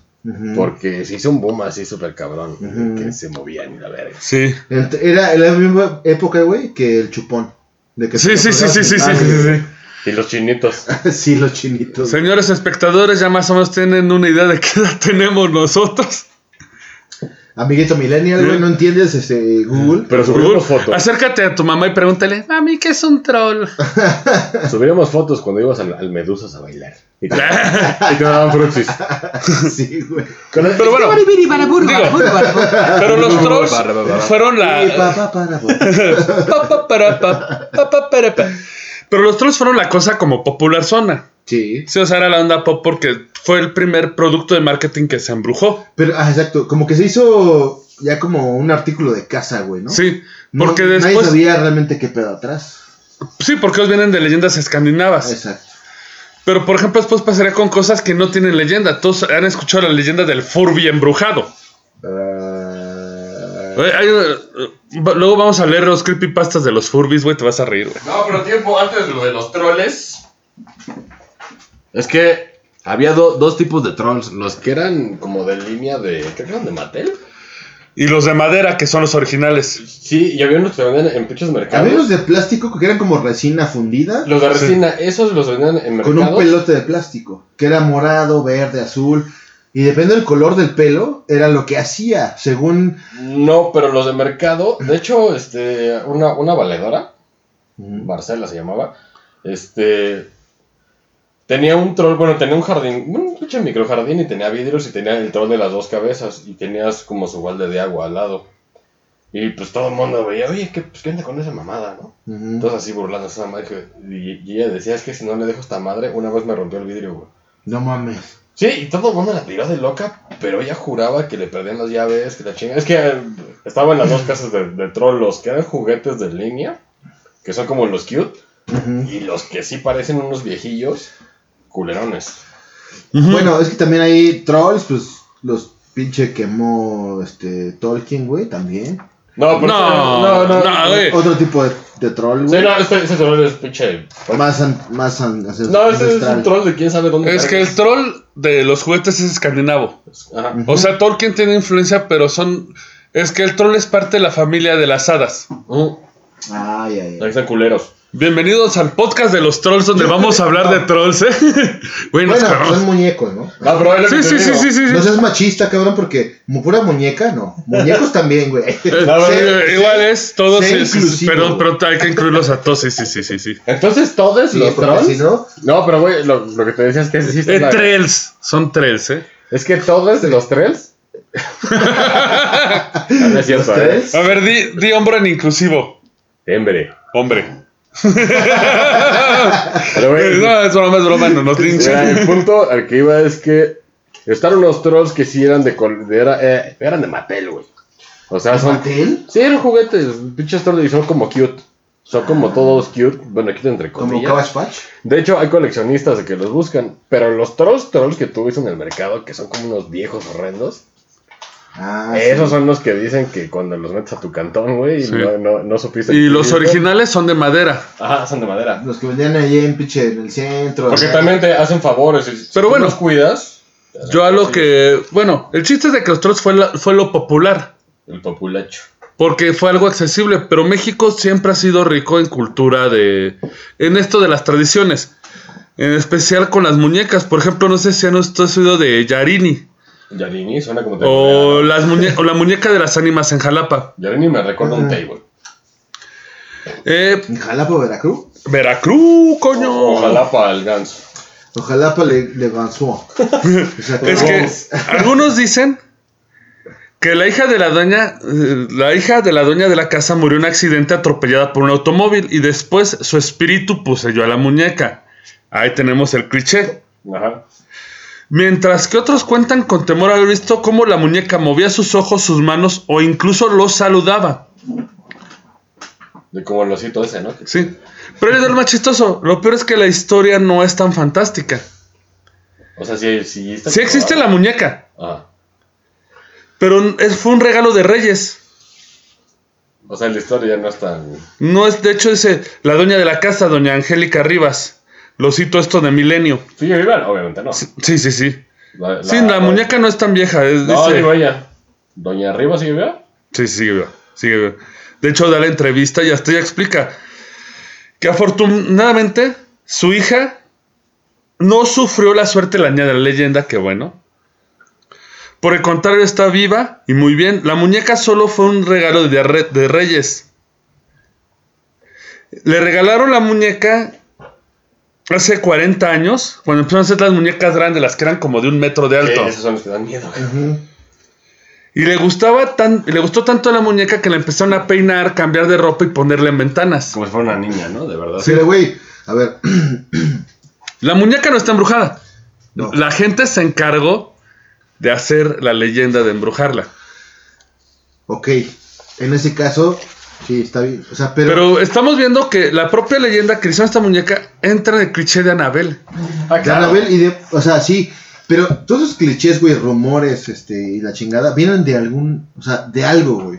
Porque se hizo un boom así súper cabrón. Que se movían y la verga. Sí. Era la misma época, güey, que el chupón. De que Sí, sí, sí, sí, sí, sí, sí, sí. Y los chinitos. sí, los chinitos. Señores espectadores, ya más o menos tienen una idea de qué edad tenemos nosotros. Amiguito millennial, güey, no entiendes este Google. Pero subimos fotos. Acércate a tu mamá y pregúntale, mami, ¿qué es un troll? Subíamos fotos cuando ibas al, al Medusas a bailar. Y te, y te daban fruxis. sí, güey. Con el- Pero bueno, digo, pero los trolls fueron la... Pero los trolls fueron la cosa como popular zona. Sí. Sí, o sea, era la onda pop porque fue el primer producto de marketing que se embrujó. Pero, ah, exacto. Como que se hizo ya como un artículo de casa, güey, ¿no? Sí, No- porque Nadie después... sabía realmente qué pedo atrás. Sí, porque ellos vienen de leyendas escandinavas. Exacto. Pero, por ejemplo, después pasaría con cosas que no tienen leyenda. Todos han escuchado la leyenda del Furby embrujado. Ah, hay, eh, luego vamos a leer los creepypastas de los Furbies, güey, te vas a reír, güey. No, pero tiempo antes de lo de los troles. Es que había do- dos tipos de trolls. Los que eran como de línea de. Que eran de Mattel. Y los de madera, que son los originales. Sí, y había unos que se vendían en pinches mercados. Había unos de plástico que eran como resina fundida. Los de resina, esos los vendían en con mercados. un pelote de plástico, que era morado, verde, azul. Y depende del color del pelo, era lo que hacía, según... No, pero los de mercado. De hecho, este, una, una valedora, Marcela se llamaba, este. Tenía un troll, bueno, tenía un jardín, un pinche microjardín y tenía vidrios y tenía el troll de las dos cabezas y tenías como su balde de agua al lado. Y pues todo el mundo veía, oye, ¿qué, pues, ¿qué onda con esa mamada, no? Ujú. Entonces así burlando esa madre. Y, y ella decía, es que si no le dejo esta madre, una vez me rompió el vidrio, güey. No mames. Sí, y todo el mundo la tiró de loca, pero ella juraba que le perdían las llaves, que la chinga. Es que eh, estaba en las dos casas de, de troll, los que eran juguetes de línea, que son como los cute, y los que sí parecen unos viejillos, culerones. Bueno, es que también hay trolls, pues los pinche quemó este Tolkien, güey, también. No, pero No, no, no. no, güey. Otro tipo de, de troll, Sí, güey. no, este, ese troll es pinche. Más, an- más an- No, este es un troll de quién sabe dónde. Es que el troll de los juguetes es escandinavo. Ajá. O sea, Tolkien tiene influencia, pero son... Es que el troll es parte de la familia de las hadas. Ujú. Ay, ay, Ahí están culeros. Bienvenidos al podcast de los trolls, donde vamos a hablar de trolls, ¿eh? Bueno, cagamos. son muñecos, ¿no? Sí, sí, sí, sí, sí. No seas machista, cabrón, porque pura muñeca, no. Muñecos también, güey. Eh, Sé- eh, igual es, todos pero, pero hay que incluirlos a todos, sí, sí, sí, sí, sí. Entonces, todos Sí, los trolls. si no, No, pero güey, lo, lo que te decía es que Eh, la- trails, son trails, ¿eh? Es que todos los tres. Ah, no es cierto, ¿Los ¿eh? tres? A ver, di, di hombre en inclusivo. Hombre. Hombre. Pero, güey, No, es broma, es broma, no nos linchen. el punto al que iba es que estaban unos trolls que sí eran de. col- de- era- eh, eran de Mattel, güey. O sea, son. ¿Mattel? Sí, eran juguetes. Pinches trolls y son como cute. Son como todos cute. Bueno, cute entre como comillas. Cabbage Patch. De hecho, hay coleccionistas de que los buscan. Pero los trolls, trolls que tú ves en el mercado, que son como unos viejos horrendos. Ah, Esos sí. son los que dicen que cuando los metes a tu cantón, güey, Sí. no, no, no supiste. Y los originales son de madera. Ajá, son de madera. Los que vendían allí en pinche en el centro. Porque también te hacen favores. si Pero tú bueno, los cuidas. Yo a lo que... Bueno, el chiste es de que los trolls fue, la- fue lo popular. El populacho. Porque fue algo accesible, pero México siempre ha sido rico en cultura de... En esto de las tradiciones. En especial con las muñecas. Por ejemplo, no sé si han oído de Yarini. Yarini suena como O, las muñe- o la muñeca de las ánimas en Jalapa. Yarini me recuerda un Ah. table. Eh, En Jalapa, Veracruz. Veracruz, coño. Ojalá para el ganso. Ojalá le, le ganzó. O sea, Es que algunos dicen que la hija de la doña, eh, la hija de la dueña de la casa murió en un accidente atropellada por un automóvil y después su espíritu poseyó a la muñeca. Ahí tenemos el cliché. Ajá. Mientras que otros cuentan con temor haber visto cómo la muñeca movía sus ojos, sus manos o incluso los saludaba. De como el osito ese, ¿no? Sí. Pero es lo más chistoso. Lo peor es que la historia no es tan fantástica. O sea, sí, sí. está Sí existe la muñeca, Ajá. pero es- fue un regalo de reyes. O sea, la historia ya no es tan. No es, de hecho, dice la dueña de la casa, doña Angélica Rivas. Lo cito esto de Milenio. ¿Sigue viva? Obviamente no. Sí, sí, sí. La, Sí, la muñeca no es tan vieja. es- No, dice- digo ella. ¿Doña Arriba sigue viva? Sí, sí, sigue viva, sigue viva. De hecho, da la entrevista y hasta ella explica que afortunadamente Su hija no sufrió la suerte la niña de la leyenda, que bueno. Por el contrario, está viva y muy bien. La muñeca solo fue un regalo de, re- de Reyes. Le regalaron la muñeca hace 40 años, cuando empezaron a hacer las muñecas grandes, las que eran como de un metro de alto. Sí, esos son los que dan miedo. Y le gustaba tan, le gustó tanto la muñeca que la empezaron a peinar, cambiar de ropa y ponerle en ventanas. Como si fuera una niña, ¿no? De verdad. Pero, güey, a ver, La muñeca no está embrujada. No. La gente se encargó de hacer la leyenda de embrujarla. ok, en ese caso, sí, está bien. O sea, pero, Pero estamos viendo que la propia leyenda que hizo esta muñeca entra en el cliché de Anabel. Ah, de. Annabelle y de, o sea, sí, pero todos esos clichés, güey, rumores, este, y la chingada, vienen de algún, o sea, de algo, güey.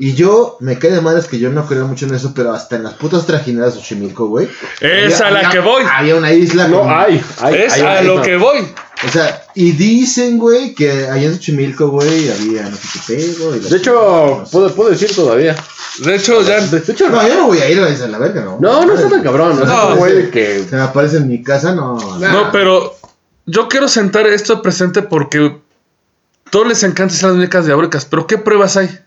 Y yo, me cae de madres que yo no creo mucho en eso, pero hasta en las putas trajineras de Xochimilco, güey. Es había- a la había- que voy. Había una isla No, con- hay. hay es hay- a lo que voy. O sea, y dicen, güey, que allá en Xochimilco, güey, había no sé qué pedo. y De hecho, puedo, puedo decir todavía. De hecho, ya. De, de hecho, No, yo no voy a ir a la verga, ¿no? No, no está tan cabrón. No, No, no güey, de que. Se me aparece en mi casa, no. No, pero yo quiero sentar esto presente porque todos les encanta hacer las muñecas diabólicas. Pero ¿qué pruebas hay?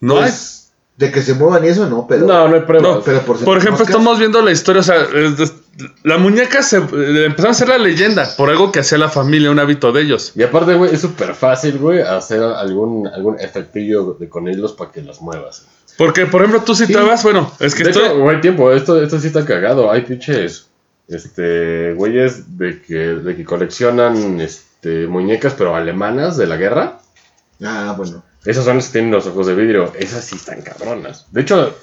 No hay. Pues, De que se muevan y eso, no, pero. No, no hay pruebas. No, pero por por ejemplo, moscas. estamos viendo la historia, o sea, la muñeca se eh, empezaron a hacer la leyenda por algo que hacía la familia, un hábito de ellos. Y aparte, güey, es súper fácil, güey, hacer algún, algún efectillo de con hilos para que las muevas. Porque, por ejemplo, tú citabas, bueno, es que de estoy... hecho, güey, tiempo, esto, esto sí está cagado. Hay pinches, este, güeyes de que, de que coleccionan, este, muñecas, pero alemanas de la guerra. Ah, bueno. Esas son las que tienen los ojos de vidrio. Esas sí están cabronas. De hecho,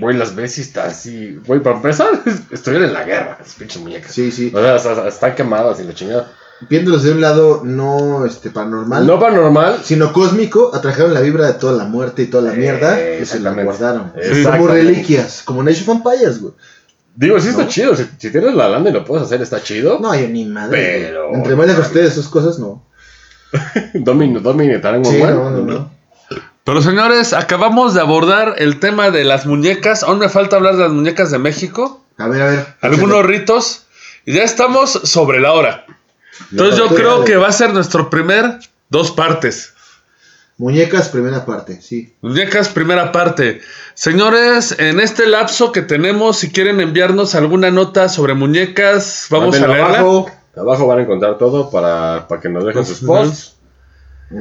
güey, las ves y está así. Güey, para empezar, estuvieron en la guerra, esas pinches muñecas. Sí, sí. O sea, hasta- están quemadas y la chingada. Viéndolos de un lado no este paranormal, No paranormal. sino cósmico, atrajeron la vibra de toda la muerte y toda la mierda y se la exactamente. guardaron. Como Exactamente. reliquias, como Nation of Vampires, güey. Digo, sí está ¿No? chido. Si, si tienes la lana y lo puedes hacer, está chido. No, yo ni madre. güey. Pero- Entre más lejos ustedes esas cosas, no. Domino, Domino, Tarango, Sí, no, no. Pero señores, acabamos de abordar el tema de las muñecas. Aún me falta hablar de las muñecas de México. A ver, a ver. Algunos ritos. Y ya estamos sobre la hora. Entonces yo creo que va a ser nuestro primer dos partes. Muñecas, primera parte, sí. Muñecas, primera parte. Señores, en este lapso que tenemos, si quieren enviarnos alguna nota sobre muñecas, vamos a leerla. Abajo, abajo van a encontrar todo para, para que nos dejen sus posts.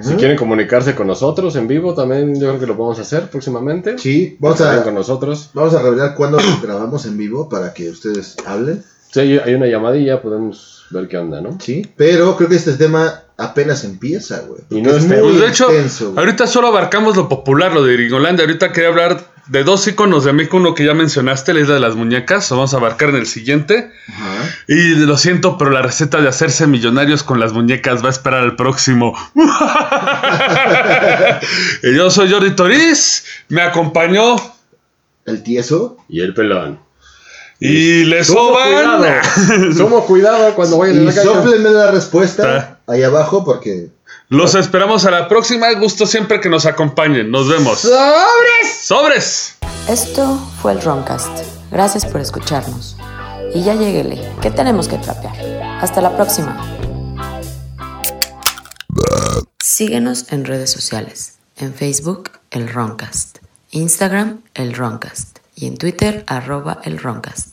Si quieren comunicarse con nosotros en vivo, también yo creo que lo podemos hacer próximamente. Sí, vamos a, con nosotros. vamos a revelar cuándo grabamos en vivo para que ustedes hablen. Si hay, una llamadilla, podemos ver qué onda, ¿no? Sí, pero creo que este tema apenas empieza, güey. Y no es es muy Pues de hecho, güey. ahorita solo abarcamos lo popular, lo de Gringolandia. Ahorita quería hablar de dos iconos de México, uno que ya mencionaste, la isla de las muñecas. Lo vamos a abarcar en el siguiente. Ajá. Y lo siento, pero la receta de hacerse millonarios con las muñecas va a esperar al próximo. y yo soy Jordi Toriz, me acompañó El tieso. Y el pelón. y le Sumo soban. cuidado. Sumo cuidado cuando vayan en Y la calle. la respuesta Ah. ahí abajo porque Los esperamos a la próxima. Gusto siempre que nos acompañen. Nos vemos. ¡Sobres! ¡Sobres! Esto fue el Roncast. Gracias por escucharnos. Y ya lleguele, que tenemos que trapear. Hasta la próxima. Síguenos en redes sociales. En Facebook, el Roncast. Instagram, el Roncast. Y en Twitter, arroba el Roncast.